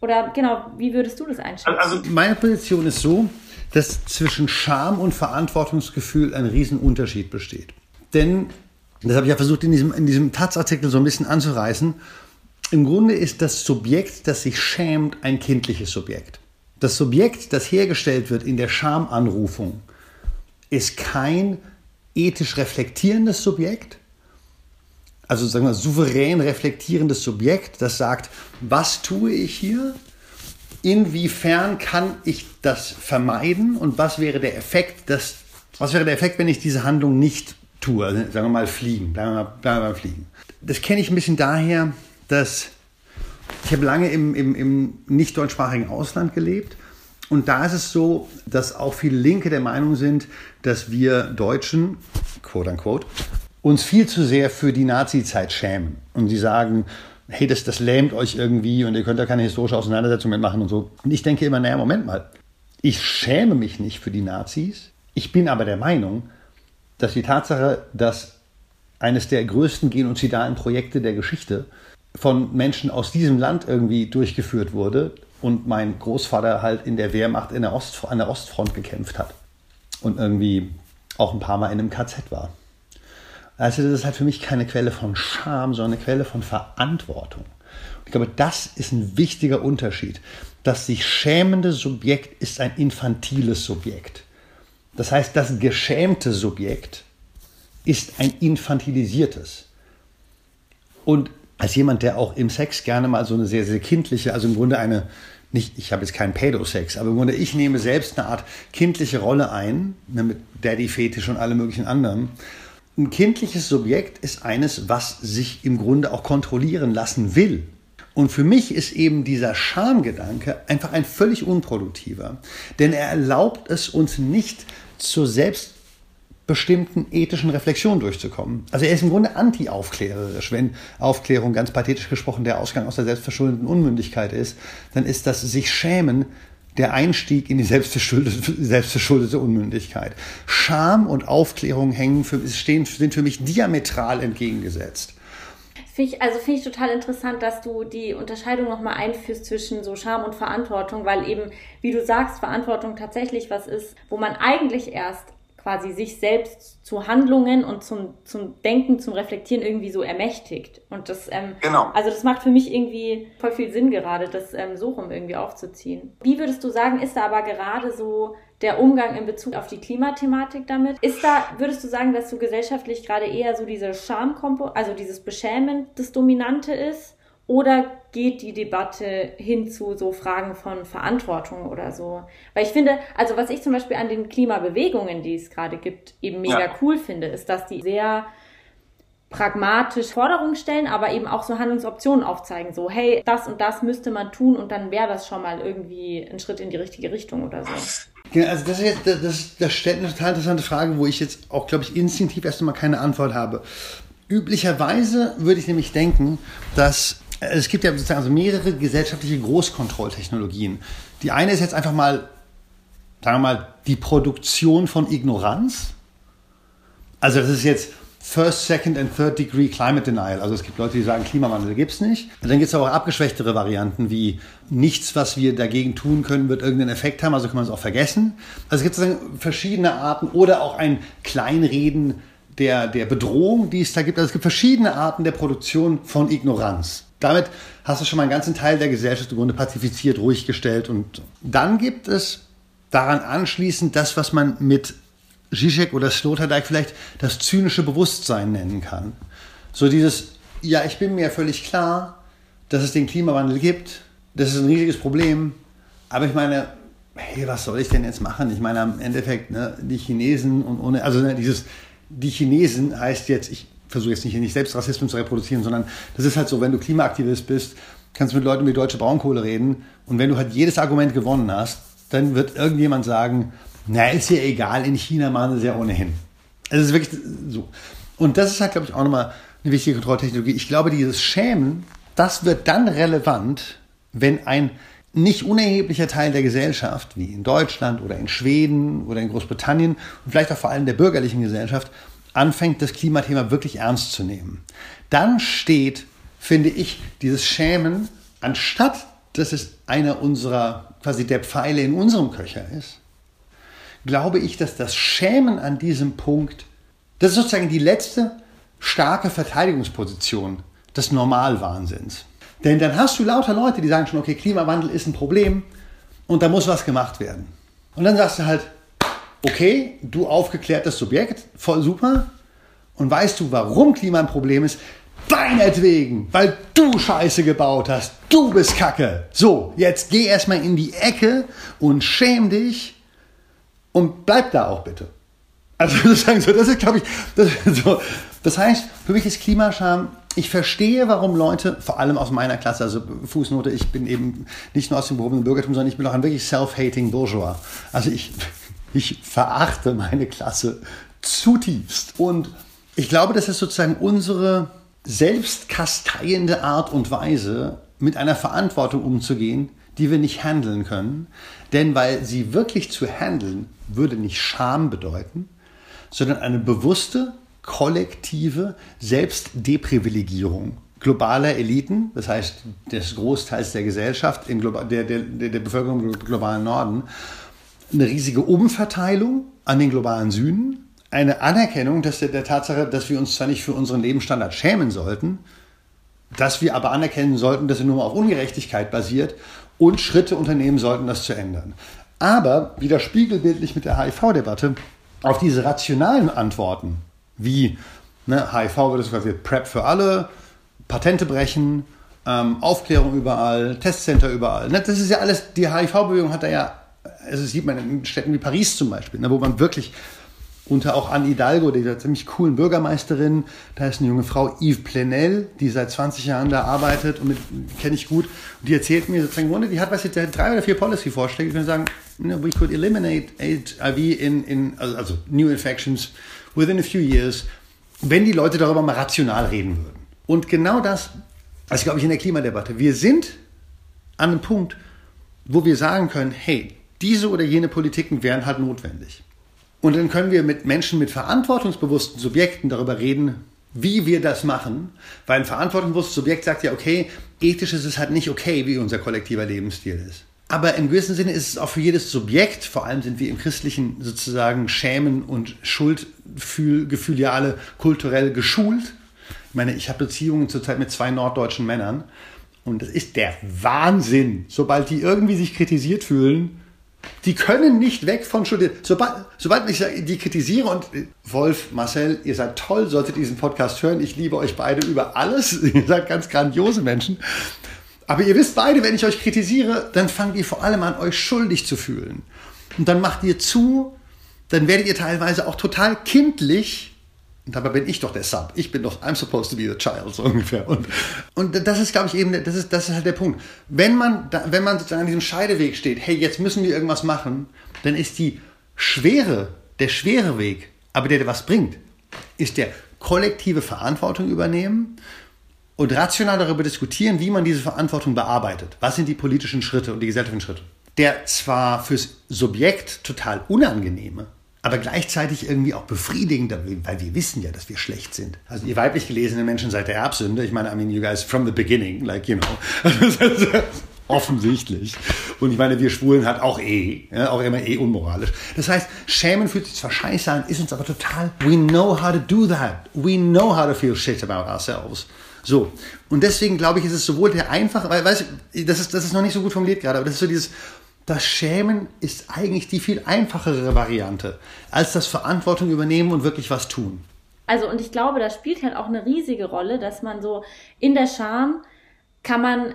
Oder genau, wie würdest du das einschätzen? Also meine Position ist so, dass zwischen Scham und Verantwortungsgefühl ein Riesenunterschied besteht. Denn, das habe ich ja versucht in diesem, in diesem Taz-Artikel so ein bisschen anzureißen, im Grunde ist das Subjekt, das sich schämt, ein kindliches Subjekt. Das Subjekt, das hergestellt wird in der Schamanrufung, ist kein ethisch reflektierendes Subjekt, also sagen wir souverän reflektierendes Subjekt, das sagt, was tue ich hier? Inwiefern kann ich das vermeiden und was wäre der Effekt, das, was wäre der Effekt, wenn ich diese Handlung nicht tue? Also sagen wir mal fliegen, bleiben wir wir mal fliegen. Das kenne ich ein bisschen daher, dass ich habe lange im, im, im nicht deutschsprachigen Ausland gelebt. Und da ist es so, dass auch viele Linke der Meinung sind, dass wir Deutschen, quote unquote, uns viel zu sehr für die Nazi-Zeit schämen. Und sie sagen, hey, das, das lähmt euch irgendwie und ihr könnt da keine historische Auseinandersetzung mitmachen und so. Und ich denke immer, naja, Moment mal. Ich schäme mich nicht für die Nazis. Ich bin aber der Meinung, dass die Tatsache, dass eines der größten genozidalen Projekte der Geschichte von Menschen aus diesem Land irgendwie durchgeführt wurde und mein Großvater halt in der Wehrmacht in der Ost, an der Ostfront gekämpft hat und irgendwie auch ein paar Mal in einem KZ war. Also das ist halt für mich keine Quelle von Scham, sondern eine Quelle von Verantwortung. Ich glaube, das ist ein wichtiger Unterschied. Das sich schämende Subjekt ist ein infantiles Subjekt. Das heißt, das geschämte Subjekt ist ein infantilisiertes. Und als jemand, der auch im Sex gerne mal so eine sehr, sehr kindliche, also im Grunde eine, nicht, ich habe jetzt keinen Pädosex, aber im Grunde ich nehme selbst eine Art kindliche Rolle ein, ne, mit Daddy-Fetisch und allem möglichen anderen. Ein kindliches Subjekt ist eines, was sich im Grunde auch kontrollieren lassen will. Und für mich ist eben dieser Schamgedanke einfach ein völlig unproduktiver. Denn er erlaubt es uns nicht zur Selbst bestimmten ethischen Reflexion durchzukommen. Also er ist im Grunde anti-aufklärerisch. Wenn Aufklärung ganz pathetisch gesprochen der Ausgang aus der selbstverschuldeten Unmündigkeit ist, dann ist das sich schämen der Einstieg in die selbstverschuldete, selbstverschuldete Unmündigkeit. Scham und Aufklärung hängen für, stehen, sind für mich diametral entgegengesetzt. Finde ich, also finde ich total interessant, dass du die Unterscheidung nochmal einführst zwischen so Scham und Verantwortung, weil eben, wie du sagst, Verantwortung tatsächlich was ist, wo man eigentlich erst quasi sich selbst zu Handlungen und zum, zum Denken, zum Reflektieren irgendwie so ermächtigt. Und das, ähm, genau. also das macht für mich irgendwie voll viel Sinn gerade, das ähm, so rum irgendwie aufzuziehen. Wie würdest du sagen, ist da aber gerade so der Umgang in Bezug auf die Klimathematik damit? Ist da, würdest du sagen, dass so gesellschaftlich gerade eher so diese Schamkompo, also dieses Beschämen das Dominante ist? Oder geht die Debatte hin zu so Fragen von Verantwortung oder so? Weil ich finde, also was ich zum Beispiel an den Klimabewegungen, die es gerade gibt, eben mega ja. cool finde, ist, dass die sehr pragmatisch Forderungen stellen, aber eben auch so Handlungsoptionen aufzeigen. So, hey, das und das müsste man tun und dann wäre das schon mal irgendwie ein Schritt in die richtige Richtung oder so. Genau, also das ist jetzt, das, das stellt eine total interessante Frage, wo ich jetzt auch, glaube ich, instinktiv erst einmal keine Antwort habe. Üblicherweise würde ich nämlich denken, dass es gibt ja sozusagen also mehrere gesellschaftliche Großkontrolltechnologien. Die eine ist jetzt einfach mal, sagen wir mal, die Produktion von Ignoranz. Also das ist jetzt First, Second and Third Degree Climate Denial. Also es gibt Leute, die sagen, Klimawandel gibt es nicht. Und dann gibt es aber auch abgeschwächtere Varianten wie nichts, was wir dagegen tun können, wird irgendeinen Effekt haben, also kann man es auch vergessen. Also es gibt sozusagen verschiedene Arten oder auch ein Kleinreden der, der Bedrohung, die es da gibt. Also es gibt verschiedene Arten der Produktion von Ignoranz. Damit hast du schon mal einen ganzen Teil der Gesellschaft im Grunde pazifiziert, ruhig gestellt. Und dann gibt es daran anschließend das, was man mit Zizek oder Sloterdijk vielleicht das zynische Bewusstsein nennen kann. So dieses, ja, ich bin mir völlig klar, dass es den Klimawandel gibt, das ist ein riesiges Problem, aber ich meine, hey, was soll ich denn jetzt machen? Ich meine, am Endeffekt, ne, die Chinesen und ohne, also ne, dieses, die Chinesen heißt jetzt, ich versuche jetzt nicht, nicht selbst Rassismus zu reproduzieren, sondern das ist halt so, wenn du Klimaaktivist bist, kannst du mit Leuten wie Deutsche Braunkohle reden und wenn du halt jedes Argument gewonnen hast, dann wird irgendjemand sagen, na, ist ja egal, in China machen sie es ja ohnehin. Es ist wirklich so. Und das ist halt, glaube ich, auch nochmal eine wichtige Kontrolltechnologie. Ich glaube, dieses Schämen, das wird dann relevant, wenn ein nicht unerheblicher Teil der Gesellschaft, wie in Deutschland oder in Schweden oder in Großbritannien und vielleicht auch vor allem der bürgerlichen Gesellschaft, anfängt, das Klimathema wirklich ernst zu nehmen. Dann steht, finde ich, dieses Schämen, anstatt dass es einer unserer, quasi der Pfeile in unserem Köcher ist, glaube ich, dass das Schämen an diesem Punkt, das ist sozusagen die letzte starke Verteidigungsposition des Normalwahnsinns. Denn dann hast du lauter Leute, die sagen schon, okay, Klimawandel ist ein Problem und da muss was gemacht werden. Und dann sagst du halt, okay, du aufgeklärtes Subjekt, voll super. Und weißt du, warum Klima ein Problem ist? Deinetwegen, weil du Scheiße gebaut hast. Du bist Kacke. So, jetzt geh erstmal in die Ecke und schäm dich und bleib da auch bitte. Also sozusagen so, das ist, glaube ich, das, so. das heißt, für mich ist Klimascham, ich verstehe, warum Leute, vor allem aus meiner Klasse, also Fußnote, ich bin eben nicht nur aus dem gehobenen Bürgertum, sondern ich bin auch ein wirklich self-hating Bourgeois. Also ich, ich verachte meine Klasse zutiefst. Und ich glaube, das ist sozusagen unsere selbstkasteiende Art und Weise, mit einer Verantwortung umzugehen, die wir nicht handeln können. Denn weil sie wirklich zu handeln, würde nicht Scham bedeuten, sondern eine bewusste, kollektive Selbstdeprivilegierung globaler Eliten, das heißt des Großteils der Gesellschaft, in der, der, der Bevölkerung im globalen Norden, eine riesige Umverteilung an den globalen Süden, eine Anerkennung dass der, der Tatsache, dass wir uns zwar nicht für unseren Lebensstandard schämen sollten, dass wir aber anerkennen sollten, dass er nur auf Ungerechtigkeit basiert und Schritte unternehmen sollten, das zu ändern. Aber wieder spiegelbildlich mit der HIV-Debatte auf diese rationalen Antworten, wie ne, HIV wird quasi PrEP für alle, Patente brechen, ähm, Aufklärung überall, Testcenter überall. Ne, das ist ja alles, die HIV-Bewegung hat da ja, also sieht man in Städten wie Paris zum Beispiel, ne, wo man wirklich unter auch Anne Hidalgo, dieser ziemlich coolen Bürgermeisterin. Da ist eine junge Frau, Yves Plenel, die seit 20 Jahren da arbeitet und kenne ich gut. Und die erzählt mir sozusagen, Wunder, die hat was jetzt drei oder vier Policy-Vorschläge. Ich würde sagen, we could eliminate HIV in, in, also, also new infections within a few years, wenn die Leute darüber mal rational reden würden. Und genau das, also glaube ich in der Klimadebatte. Wir sind an einem Punkt, wo wir sagen können, hey, diese oder jene Politiken wären halt notwendig. Und dann können wir mit Menschen, mit verantwortungsbewussten Subjekten darüber reden, wie wir das machen. Weil ein verantwortungsbewusstes Subjekt sagt ja, okay, ethisch ist es halt nicht okay, wie unser kollektiver Lebensstil ist. Aber im gewissen Sinne ist es auch für jedes Subjekt, vor allem sind wir im christlichen sozusagen Schämen und Schuldgefühl ja alle kulturell geschult. Ich meine, ich habe Beziehungen zurzeit mit zwei norddeutschen Männern und das ist der Wahnsinn. Sobald die irgendwie sich kritisiert fühlen, die können nicht weg von Schuld. Sobald, sobald ich die kritisiere und Wolf, Marcel, ihr seid toll, solltet diesen Podcast hören. Ich liebe euch beide über alles. Ihr seid ganz grandiose Menschen. Aber ihr wisst beide, wenn ich euch kritisiere, dann fangt ihr vor allem an, euch schuldig zu fühlen. Und dann macht ihr zu, dann werdet ihr teilweise auch total kindlich dabei bin ich doch der Sub. Ich bin doch, I'm supposed to be the child, so ungefähr. Und, und das ist, glaube ich, eben, das ist, das ist halt der Punkt. Wenn man, wenn man sozusagen an diesem Scheideweg steht, hey, jetzt müssen wir irgendwas machen, dann ist die schwere, der schwere Weg, aber der, der was bringt, ist der kollektive Verantwortung übernehmen und rational darüber diskutieren, wie man diese Verantwortung bearbeitet. Was sind die politischen Schritte und die gesellschaftlichen Schritte? Der zwar fürs Subjekt total unangenehme, aber gleichzeitig irgendwie auch befriedigend, weil wir wissen ja, dass wir schlecht sind. Also ihr weiblich gelesene Menschen seid der Erbsünde. Ich meine, I mean, you guys from the beginning, like, you know. Offensichtlich. Und ich meine, wir Schwulen hat auch eh, ja, auch immer eh unmoralisch. Das heißt, schämen fühlt sich zwar scheiße an, ist uns aber total, we know how to do that. We know how to feel shit about ourselves. So. Und deswegen glaube ich, ist es sowohl der einfache, weil, weißt du, das ist, das ist noch nicht so gut formuliert gerade, aber das ist so dieses, das Schämen ist eigentlich die viel einfachere Variante, als das Verantwortung übernehmen und wirklich was tun. Also, und ich glaube, das spielt halt auch eine riesige Rolle, dass man so in der Scham kann man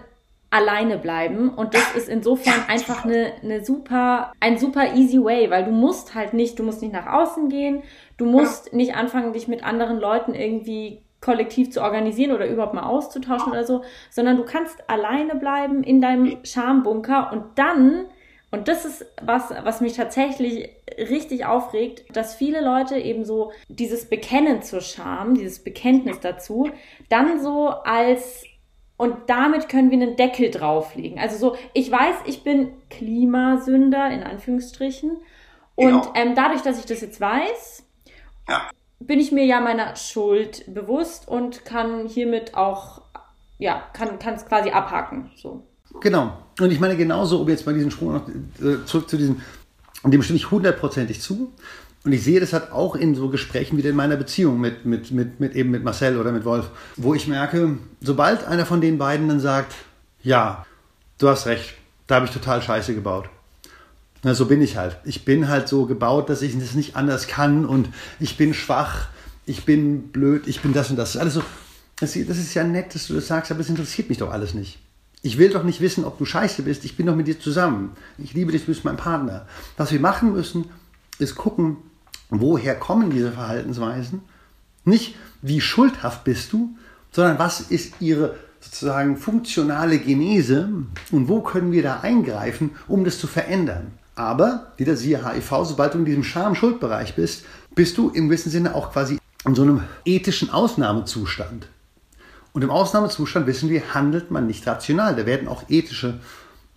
alleine bleiben und das ist insofern einfach eine, eine super, ein super easy way, weil du musst halt nicht, du musst nicht nach außen gehen, du musst nicht anfangen, dich mit anderen Leuten irgendwie kollektiv zu organisieren oder überhaupt mal auszutauschen oder so, sondern du kannst alleine bleiben in deinem Schambunker und dann und das ist was, was mich tatsächlich richtig aufregt, dass viele Leute eben so dieses Bekennen zur Scham, dieses Bekenntnis dazu, dann so als und damit können wir einen Deckel drauflegen. Also so, ich weiß, ich bin Klimasünder in Anführungsstrichen und genau. ähm, dadurch, dass ich das jetzt weiß, ja. bin ich mir ja meiner Schuld bewusst und kann hiermit auch, ja, kann es quasi abhaken. So. Genau. Und ich meine genauso, um jetzt bei diesem Sprung noch äh, zurück zu diesem, dem stimme ich hundertprozentig zu. Und ich sehe das halt auch in so Gesprächen wie in meiner Beziehung mit, mit, mit, mit eben mit Marcel oder mit Wolf, wo ich merke, sobald einer von den beiden dann sagt, ja, du hast recht, da habe ich total Scheiße gebaut. Na, so bin ich halt. Ich bin halt so gebaut, dass ich das nicht anders kann und ich bin schwach, ich bin blöd, ich bin das und das. Das ist alles so, das ist ja nett, dass du das sagst, aber es interessiert mich doch alles nicht. Ich will doch nicht wissen, ob du scheiße bist. Ich bin doch mit dir zusammen. Ich liebe dich, du bist mein Partner. Was wir machen müssen, ist gucken, woher kommen diese Verhaltensweisen. Nicht, wie schuldhaft bist du, sondern was ist ihre sozusagen funktionale Genese und wo können wir da eingreifen, um das zu verändern. Aber, wieder siehe HIV, sobald du in diesem Scham-Schuldbereich bist, bist du im gewissen Sinne auch quasi in so einem ethischen Ausnahmezustand. Und im Ausnahmezustand wissen wir, handelt man nicht rational. Da werden auch ethische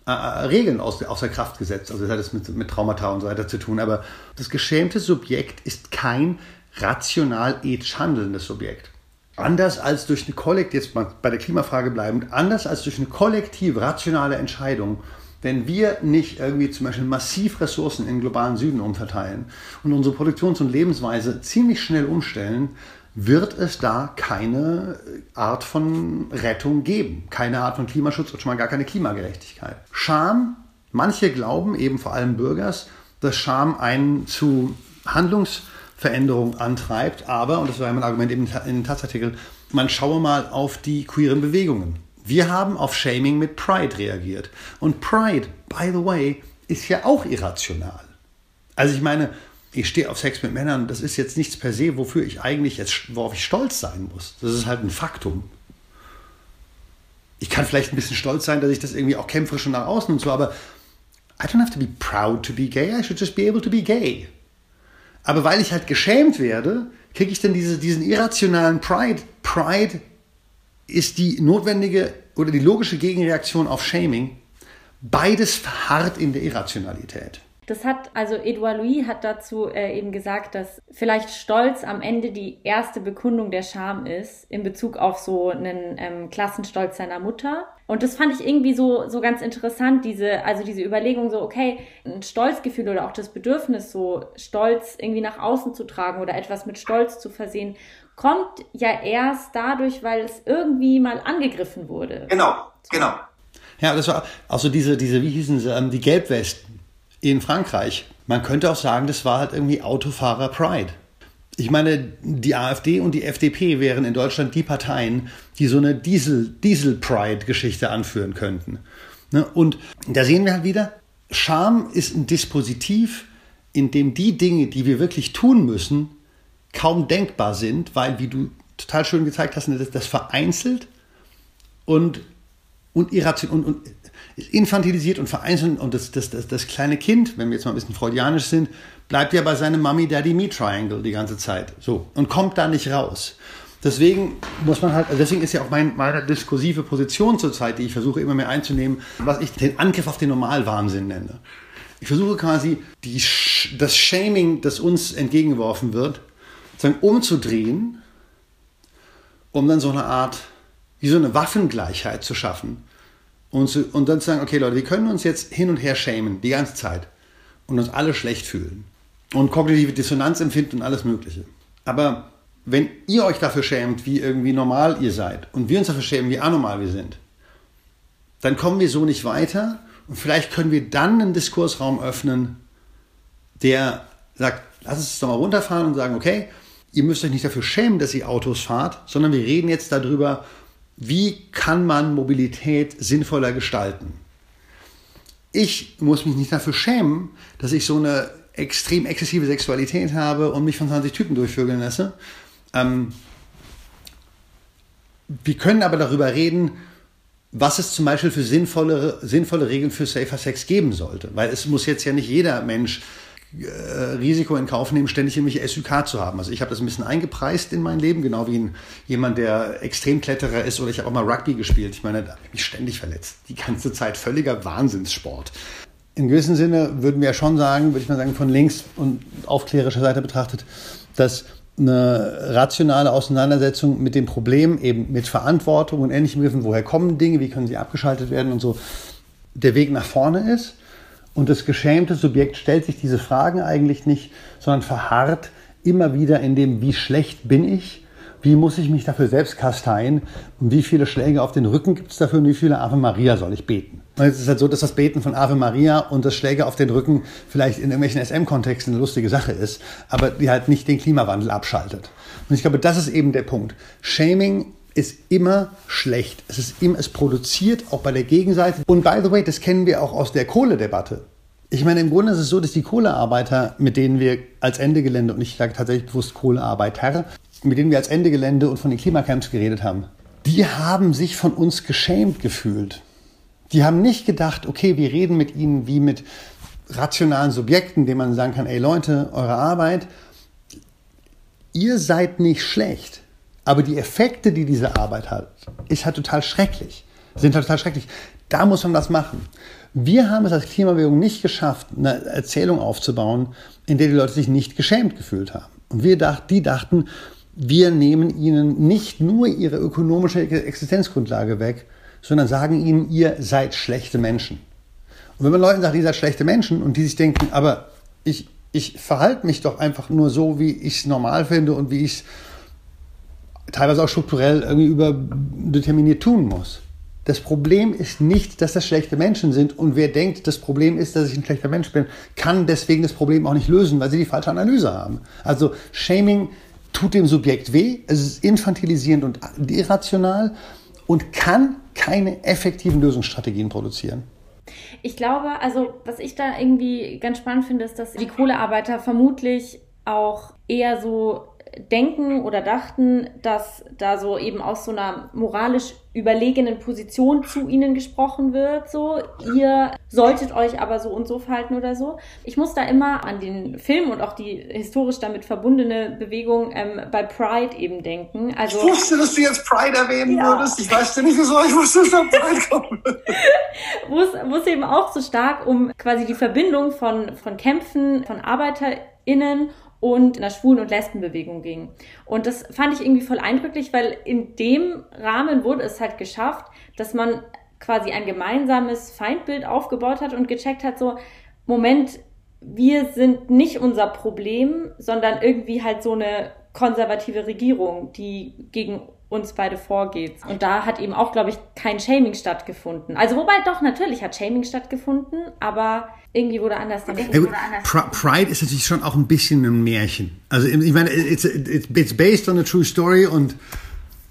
äh, äh Regeln aus, außer Kraft gesetzt. Also das hat es mit, mit Traumata und so weiter zu tun. Aber das geschämte Subjekt ist kein rational ethisch handelndes Subjekt. Anders als durch eine kollektive, jetzt mal bei der Klimafrage bleibend, anders als durch eine kollektive, rationale Entscheidung, wenn wir nicht irgendwie zum Beispiel massiv Ressourcen in den globalen Süden umverteilen und unsere Produktions- und Lebensweise ziemlich schnell umstellen, wird es da keine Art von Rettung geben. Keine Art von Klimaschutz und schon mal gar keine Klimagerechtigkeit. Scham, manche glauben, eben vor allem Bürgers, dass Scham einen zu Handlungsveränderung antreibt, aber, und das war mein Argument eben in den Taz-Artikel, man schaue mal auf die queeren Bewegungen. Wir haben auf Shaming mit Pride reagiert. Und Pride, by the way, ist ja auch irrational. Also ich meine, ich stehe auf Sex mit Männern, das ist jetzt nichts per se, wofür ich eigentlich jetzt, worauf ich stolz sein muss. Das ist halt ein Faktum. Ich kann vielleicht ein bisschen stolz sein, dass ich das irgendwie auch kämpferisch und nach außen und so, aber I don't have to be proud to be gay, I should just be able to be gay. Aber weil ich halt geschämt werde, kriege ich dann diese, diesen irrationalen Pride. Pride ist die notwendige oder die logische Gegenreaktion auf Shaming. Beides verharrt in der Irrationalität. Das hat, also Edouard Louis hat dazu äh, eben gesagt, dass vielleicht Stolz am Ende die erste Bekundung der Scham ist, in Bezug auf so einen ähm, Klassenstolz seiner Mutter. Und das fand ich irgendwie so, so ganz interessant, diese, also diese Überlegung so, okay, ein Stolzgefühl oder auch das Bedürfnis, so Stolz irgendwie nach außen zu tragen oder etwas mit Stolz zu versehen, kommt ja erst dadurch, weil es irgendwie mal angegriffen wurde. Genau, genau. Ja, das war auch so diese, diese, wie hießen sie, ähm, die Gelbwesten in Frankreich. Man könnte auch sagen, das war halt irgendwie Autofahrer Pride. Ich meine, die AfD und die FDP wären in Deutschland die Parteien, die so eine Diesel-Pride-Geschichte anführen könnten. Ne? Und da sehen wir halt wieder, Scham ist ein Dispositiv, in dem die Dinge, die wir wirklich tun müssen, kaum denkbar sind, weil, wie du total schön gezeigt hast, das, das vereinzelt und, und irrational und, und infantilisiert und vereinzelt und das, das, das, das kleine Kind, wenn wir jetzt mal ein bisschen freudianisch sind, bleibt ja bei seinem Mummy-Daddy-Me-Triangle die ganze Zeit. So. Und kommt da nicht raus. Deswegen muss man halt, also deswegen ist ja auch mein, meine diskursive Position zurzeit, die ich versuche immer mehr einzunehmen, was ich den Angriff auf den Normalwahnsinn nenne. Ich versuche quasi die, das Shaming, das uns entgegengeworfen wird, sozusagen umzudrehen, um dann so eine Art, wie so eine Waffengleichheit zu schaffen. Und, zu, und dann zu sagen, okay Leute, wir können uns jetzt hin und her schämen, die ganze Zeit. Und uns alle schlecht fühlen. Und kognitive Dissonanz empfinden und alles Mögliche. Aber wenn ihr euch dafür schämt, wie irgendwie normal ihr seid, und wir uns dafür schämen, wie anormal wir sind, dann kommen wir so nicht weiter. Und vielleicht können wir dann einen Diskursraum öffnen, der sagt, lass uns doch mal runterfahren und sagen, okay, ihr müsst euch nicht dafür schämen, dass ihr Autos fahrt, sondern wir reden jetzt darüber, wie kann man Mobilität sinnvoller gestalten. Ich muss mich nicht dafür schämen, dass ich so eine extrem exzessive Sexualität habe und mich von 20 Typen durchvögeln lasse. Ähm, wir können aber darüber reden, was es zum Beispiel für sinnvolle, sinnvolle Regeln für Safer Sex geben sollte. Weil es muss jetzt ja nicht jeder Mensch Risiko in Kauf nehmen, ständig irgendwelche SUK zu haben. Also ich habe das ein bisschen eingepreist in mein Leben, genau wie ein, jemand, der Extremkletterer ist oder ich habe auch mal Rugby gespielt. Ich meine, da habe ich mich ständig verletzt. Die ganze Zeit völliger Wahnsinnssport. In gewissem Sinne würden wir ja schon sagen, würde ich mal sagen, von links und aufklärischer Seite betrachtet, dass eine rationale Auseinandersetzung mit dem Problem, eben mit Verantwortung und ähnlichen Begriffen, woher kommen Dinge, wie können sie abgeschaltet werden und so, der Weg nach vorne ist. Und das geschämte Subjekt stellt sich diese Fragen eigentlich nicht, sondern verharrt immer wieder in dem, wie schlecht bin ich, wie muss ich mich dafür selbst kasteien und wie viele Schläge auf den Rücken gibt es dafür und wie viele Ave Maria soll ich beten. Und es ist halt so, dass das Beten von Ave Maria und das Schläge auf den Rücken vielleicht in irgendwelchen SM-Kontexten eine lustige Sache ist, aber die halt nicht den Klimawandel abschaltet. Und ich glaube, das ist eben der Punkt. Shaming ist immer schlecht. Es ist immer, es produziert auch bei der Gegenseite. Und by the way, das kennen wir auch aus der Kohledebatte. Ich meine, im Grunde ist es so, dass die Kohlearbeiter, mit denen wir als Ende Gelände, und ich sage tatsächlich bewusst Kohlearbeiter, mit denen wir als Ende Gelände und von den Klimacamps geredet haben, die haben sich von uns geschämt gefühlt. Die haben nicht gedacht, okay, wir reden mit ihnen wie mit rationalen Subjekten, denen man sagen kann, ey Leute, eure Arbeit, ihr seid nicht schlecht. Aber die Effekte, die diese Arbeit hat, ist halt total schrecklich. Sind halt total schrecklich. Da muss man was machen. Wir haben es als Klimabewegung nicht geschafft, eine Erzählung aufzubauen, in der die Leute sich nicht geschämt gefühlt haben. Und wir dachten, die dachten, wir nehmen ihnen nicht nur ihre ökonomische Existenzgrundlage weg, sondern sagen ihnen, ihr seid schlechte Menschen. Und wenn man Leuten sagt, ihr seid schlechte Menschen und die sich denken, aber ich, ich verhalte mich doch einfach nur so, wie ich es normal finde und wie ich es teilweise auch strukturell irgendwie überdeterminiert tun muss. Das Problem ist nicht, dass das schlechte Menschen sind und wer denkt, das Problem ist, dass ich ein schlechter Mensch bin, kann deswegen das Problem auch nicht lösen, weil sie die falsche Analyse haben. Also Shaming tut dem Subjekt weh, es ist infantilisierend und irrational und kann keine effektiven Lösungsstrategien produzieren. Ich glaube, also was ich da irgendwie ganz spannend finde, ist, dass die Kohlearbeiter vermutlich auch eher so denken oder dachten, dass da so eben aus so einer moralisch überlegenen Position zu ihnen gesprochen wird, so ihr solltet euch aber so und so verhalten oder so. Ich muss da immer an den Film und auch die historisch damit verbundene Bewegung ähm, bei Pride eben denken. Also, ich wusste, dass du jetzt Pride erwähnen ja. würdest. Ich weiß nicht wieso, ich wusste, dass da Pride kommen wo es eben auch so stark um quasi die Verbindung von, von Kämpfen von ArbeiterInnen und in der Schwulen- und Lesbenbewegung ging. Und das fand ich irgendwie voll eindrücklich, weil in dem Rahmen wurde es halt geschafft, dass man quasi ein gemeinsames Feindbild aufgebaut hat und gecheckt hat, so, Moment, wir sind nicht unser Problem, sondern irgendwie halt so eine konservative Regierung, die gegen uns beide vorgeht. Und da hat eben auch, glaube ich, kein Shaming stattgefunden. Also wobei doch, natürlich hat Shaming stattgefunden, aber irgendwie wurde anders. Okay. Ja, wurde anders. Pride ist natürlich schon auch ein bisschen ein Märchen. Also ich meine, it's, it's based on a true story und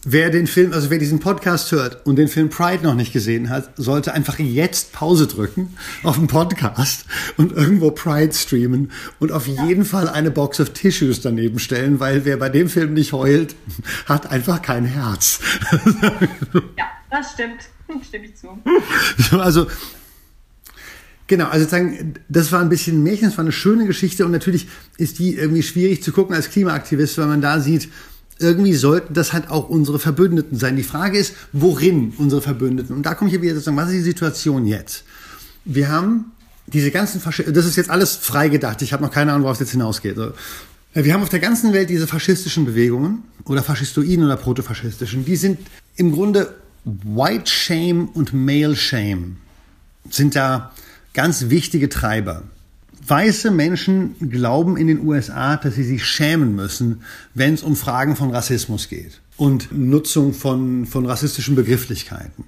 wer den Film, also wer diesen Podcast hört und den Film Pride noch nicht gesehen hat, sollte einfach jetzt Pause drücken auf dem Podcast und irgendwo Pride streamen und auf jeden Fall eine Box of Tissues daneben stellen, weil wer bei dem Film nicht heult, hat einfach kein Herz. Ja, das stimmt. Stimme ich zu. Also, Genau, also sagen, das war ein bisschen Märchen, das war eine schöne Geschichte und natürlich ist die irgendwie schwierig zu gucken als Klimaaktivist, weil man da sieht, irgendwie sollten das halt auch unsere Verbündeten sein. Die Frage ist, worin unsere Verbündeten? Und da komme ich wieder sozusagen, was ist die Situation jetzt? Wir haben diese ganzen Faschisten, das ist jetzt alles frei gedacht, ich habe noch keine Ahnung, worauf es jetzt hinausgeht. Wir haben auf der ganzen Welt diese faschistischen Bewegungen oder faschistoiden oder protofaschistischen, die sind im Grunde White Shame und Male Shame sind da ganz wichtige Treiber. Weiße Menschen glauben in den USA, dass sie sich schämen müssen, wenn es um Fragen von Rassismus geht und Nutzung von, von rassistischen Begrifflichkeiten.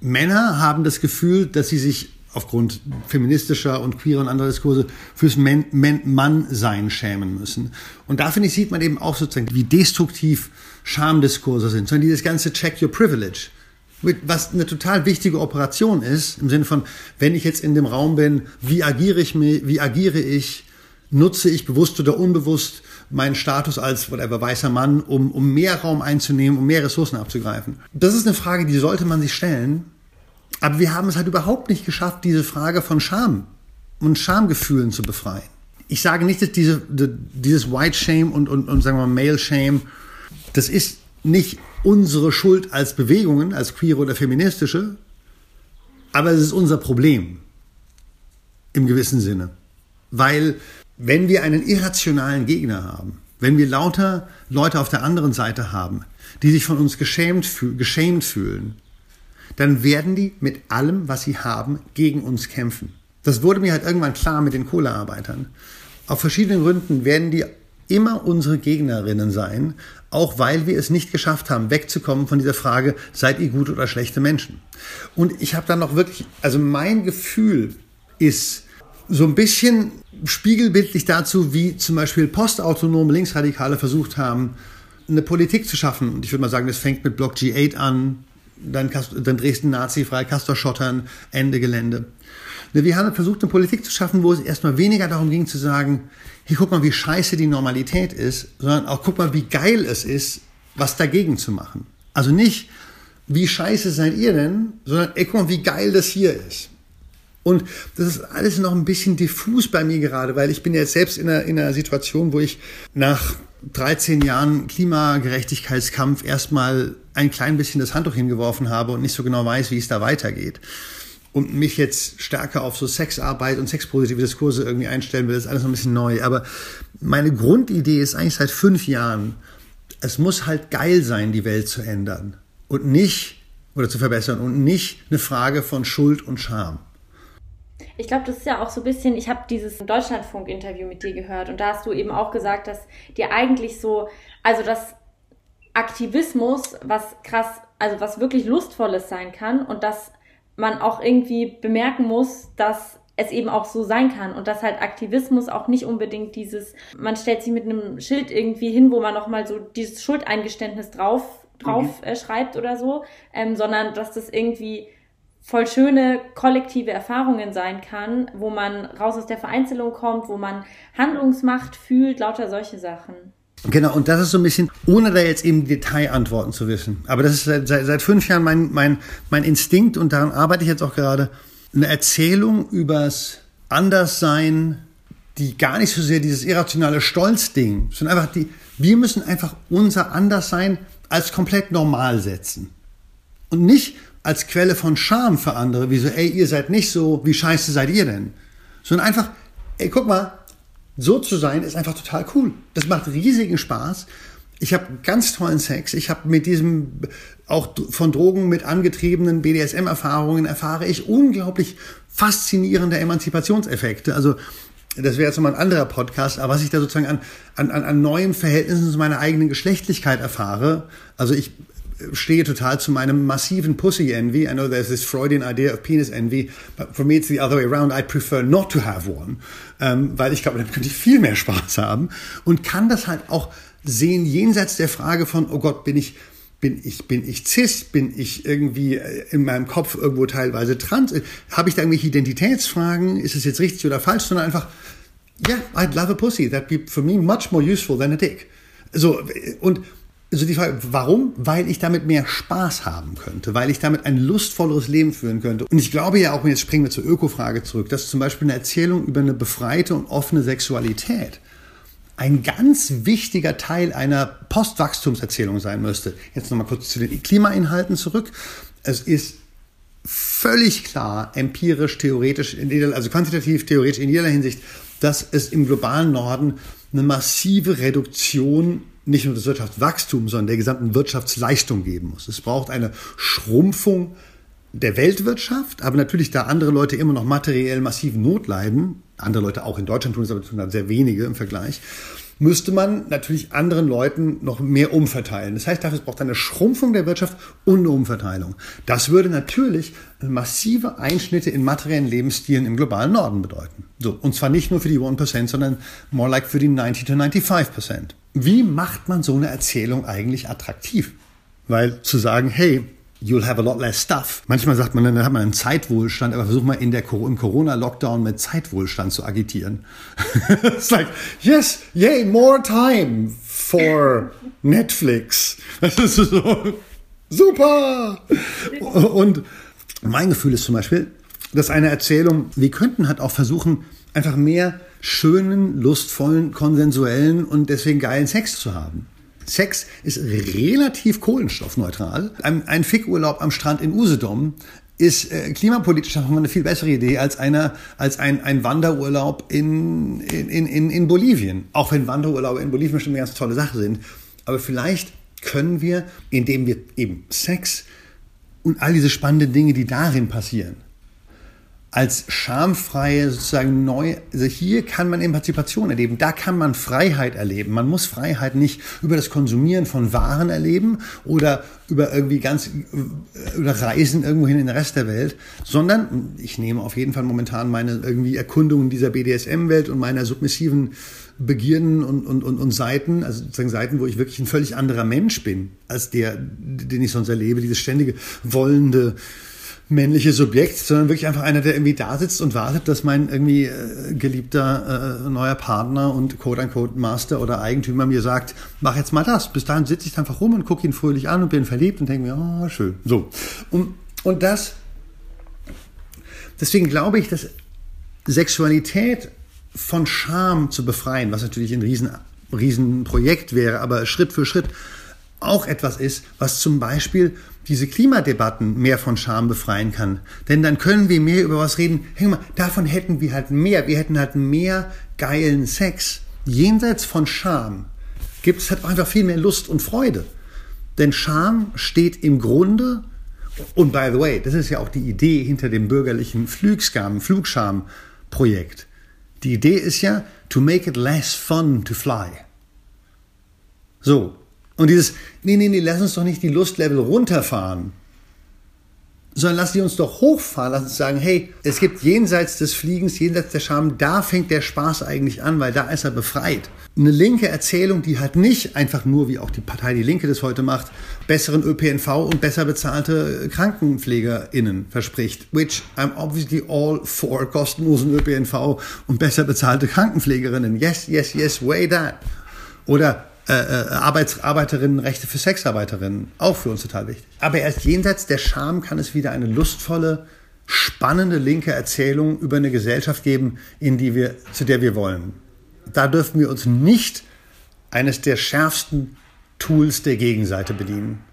Männer haben das Gefühl, dass sie sich aufgrund feministischer und queerer und anderer Diskurse fürs Men, Men, Mannsein schämen müssen. Und da finde ich, sieht man eben auch sozusagen, wie destruktiv Schamdiskurse sind, sondern dieses ganze Check Your Privilege was eine total wichtige Operation ist, im Sinne von, wenn ich jetzt in dem Raum bin, wie agiere ich, wie agiere ich, nutze ich bewusst oder unbewusst meinen Status als whatever weißer Mann, um, um mehr Raum einzunehmen, um mehr Ressourcen abzugreifen. Das ist eine Frage, die sollte man sich stellen. Aber wir haben es halt überhaupt nicht geschafft, diese Frage von Scham und Schamgefühlen zu befreien. Ich sage nicht, dass diese, dieses White Shame und, und, und sagen wir mal Male Shame, das ist nicht unsere Schuld als Bewegungen, als queere oder feministische, aber es ist unser Problem im gewissen Sinne. Weil wenn wir einen irrationalen Gegner haben, wenn wir lauter Leute auf der anderen Seite haben, die sich von uns geschämt, geschämt fühlen, dann werden die mit allem, was sie haben, gegen uns kämpfen. Das wurde mir halt irgendwann klar mit den Kohlearbeitern. Auf verschiedenen Gründen werden die immer unsere Gegnerinnen sein, auch weil wir es nicht geschafft haben, wegzukommen von dieser Frage, seid ihr gute oder schlechte Menschen. Und ich habe dann noch wirklich, also mein Gefühl ist so ein bisschen spiegelbildlich dazu, wie zum Beispiel postautonome Linksradikale versucht haben, eine Politik zu schaffen. Und ich würde mal sagen, das fängt mit Block G8 an, dann, dann Dresden Nazi-frei, Castor Schottern, Ende Gelände. Wir haben versucht, eine Politik zu schaffen, wo es erstmal weniger darum ging zu sagen, hier guck mal, wie scheiße die Normalität ist, sondern auch guck mal, wie geil es ist, was dagegen zu machen. Also nicht, wie scheiße seid ihr denn, sondern ey, guck mal, wie geil das hier ist. Und das ist alles noch ein bisschen diffus bei mir gerade, weil ich bin jetzt selbst in einer, in einer Situation, wo ich nach 13 Jahren Klimagerechtigkeitskampf erstmal ein klein bisschen das Handtuch hingeworfen habe und nicht so genau weiß, wie es da weitergeht und mich jetzt stärker auf so Sexarbeit und sexpositive Diskurse irgendwie einstellen will, ist alles noch ein bisschen neu. Aber meine Grundidee ist eigentlich seit fünf Jahren, es muss halt geil sein, die Welt zu ändern und nicht, oder zu verbessern und nicht eine Frage von Schuld und Scham. Ich glaube, das ist ja auch so ein bisschen, ich habe dieses Deutschlandfunk-Interview mit dir gehört und da hast du eben auch gesagt, dass dir eigentlich so, also dass Aktivismus was krass, also was wirklich Lustvolles sein kann und dass man auch irgendwie bemerken muss, dass es eben auch so sein kann und dass halt Aktivismus auch nicht unbedingt dieses, man stellt sich mit einem Schild irgendwie hin, wo man nochmal so dieses Schuldeingeständnis drauf, drauf mhm. äh, schreibt oder so, ähm, sondern dass das irgendwie voll schöne kollektive Erfahrungen sein kann, wo man raus aus der Vereinzelung kommt, wo man Handlungsmacht fühlt, lauter solche Sachen. Genau, und das ist so ein bisschen, ohne da jetzt eben Detailantworten zu wissen. Aber das ist seit, seit, seit fünf Jahren mein, mein, mein Instinkt und daran arbeite ich jetzt auch gerade. Eine Erzählung übers Anderssein, die gar nicht so sehr dieses irrationale Stolzding, sondern einfach die, wir müssen einfach unser Anderssein als komplett normal setzen. Und nicht als Quelle von Scham für andere, wie so, ey, ihr seid nicht so, wie scheiße seid ihr denn? Sondern einfach, ey, guck mal, so zu sein ist einfach total cool. Das macht riesigen Spaß. Ich habe ganz tollen Sex. Ich habe mit diesem auch von Drogen mit angetriebenen BDSM-Erfahrungen erfahre ich unglaublich faszinierende Emanzipationseffekte. Also das wäre jetzt nochmal ein anderer Podcast, aber was ich da sozusagen an, an, an neuen Verhältnissen zu meiner eigenen Geschlechtlichkeit erfahre. Also ich stehe total zu meinem massiven Pussy Envy. I know there's this Freudian idea of penis envy, but for me it's the other way around. I'd prefer not to have one, ähm, weil ich glaube, dann könnte ich viel mehr Spaß haben und kann das halt auch sehen jenseits der Frage von, oh Gott, bin ich bin ich, bin ich cis? Bin ich irgendwie äh, in meinem Kopf irgendwo teilweise trans? Habe ich da irgendwelche Identitätsfragen? Ist es jetzt richtig oder falsch? Sondern einfach, yeah, I'd love a pussy. That'd be for me much more useful than a dick. So, und also die Frage, warum? Weil ich damit mehr Spaß haben könnte, weil ich damit ein lustvolleres Leben führen könnte. Und ich glaube ja auch, jetzt springen wir zur Öko-Frage zurück, dass zum Beispiel eine Erzählung über eine befreite und offene Sexualität ein ganz wichtiger Teil einer Postwachstumserzählung sein müsste. Jetzt nochmal kurz zu den Klimainhalten zurück. Es ist völlig klar, empirisch, theoretisch, also quantitativ, theoretisch in jeder Hinsicht, dass es im globalen Norden eine massive Reduktion nicht nur des Wirtschaftswachstums, sondern der gesamten Wirtschaftsleistung geben muss. Es braucht eine Schrumpfung der Weltwirtschaft, aber natürlich, da andere Leute immer noch materiell massiv Not leiden, andere Leute auch in Deutschland tun es aber tun sehr wenige im Vergleich, müsste man natürlich anderen Leuten noch mehr umverteilen. Das heißt, dafür braucht eine Schrumpfung der Wirtschaft und eine Umverteilung. Das würde natürlich massive Einschnitte in materiellen Lebensstilen im globalen Norden bedeuten. So, und zwar nicht nur für die 1%, sondern more like für die 90 to 95%. Wie macht man so eine Erzählung eigentlich attraktiv? Weil zu sagen, hey, you'll have a lot less stuff. Manchmal sagt man, dann hat man einen Zeitwohlstand, aber versuch mal in der, im Corona-Lockdown mit Zeitwohlstand zu agitieren. It's like, yes, yay, more time for Netflix. Das ist so, super! Und mein Gefühl ist zum Beispiel, dass eine Erzählung, wir könnten halt auch versuchen, einfach mehr schönen, lustvollen, konsensuellen und deswegen geilen Sex zu haben. Sex ist relativ kohlenstoffneutral. Ein, ein Fickurlaub am Strand in Usedom ist äh, klimapolitisch eine viel bessere Idee als, einer, als ein, ein Wanderurlaub in, in, in, in Bolivien. Auch wenn Wanderurlaube in Bolivien schon eine ganz tolle Sache sind. Aber vielleicht können wir, indem wir eben Sex und all diese spannenden Dinge, die darin passieren, als schamfreie sozusagen neu, also hier kann man Emanzipation erleben, da kann man Freiheit erleben. Man muss Freiheit nicht über das Konsumieren von Waren erleben oder über irgendwie ganz, oder Reisen irgendwohin in den Rest der Welt, sondern ich nehme auf jeden Fall momentan meine irgendwie Erkundungen dieser BDSM-Welt und meiner submissiven Begierden und, und, und, und Seiten, also sozusagen Seiten, wo ich wirklich ein völlig anderer Mensch bin, als der, den ich sonst erlebe, dieses ständige wollende, männliche Subjekt, sondern wirklich einfach einer, der irgendwie da sitzt und wartet, dass mein irgendwie äh, geliebter äh, neuer Partner und quote-unquote Master oder Eigentümer mir sagt, mach jetzt mal das. Bis dahin sitze ich einfach rum und gucke ihn fröhlich an und bin verliebt und denke mir, oh, schön. So. Und, und das, deswegen glaube ich, dass Sexualität von Scham zu befreien, was natürlich ein riesen, riesen Projekt wäre, aber Schritt für Schritt auch etwas ist, was zum Beispiel diese Klimadebatten mehr von Scham befreien kann. Denn dann können wir mehr über was reden. Hör mal, davon hätten wir halt mehr. Wir hätten halt mehr geilen Sex. Jenseits von Scham gibt es halt einfach viel mehr Lust und Freude. Denn Scham steht im Grunde, und by the way, das ist ja auch die Idee hinter dem bürgerlichen Flugskam, Flugscham-Projekt. Die Idee ist ja, to make it less fun to fly. So, und dieses, nee, nee, nee, lass uns doch nicht die Lustlevel runterfahren, sondern lass die uns doch hochfahren, lass uns sagen, hey, es gibt jenseits des Fliegens, jenseits der Scham, da fängt der Spaß eigentlich an, weil da ist er befreit. Eine linke Erzählung, die halt nicht einfach nur, wie auch die Partei Die Linke das heute macht, besseren ÖPNV und besser bezahlte KrankenpflegerInnen verspricht, which I'm obviously all for kostenlosen ÖPNV und besser bezahlte Krankenpflegerinnen. Yes, yes, yes, way that. Oder äh, äh, Arbeits Arbeiterinnenrechte für Sexarbeiterinnen, auch für uns total wichtig. Aber erst jenseits der Scham kann es wieder eine lustvolle, spannende linke Erzählung über eine Gesellschaft geben, in die wir, zu der wir wollen. Da dürfen wir uns nicht eines der schärfsten Tools der Gegenseite bedienen.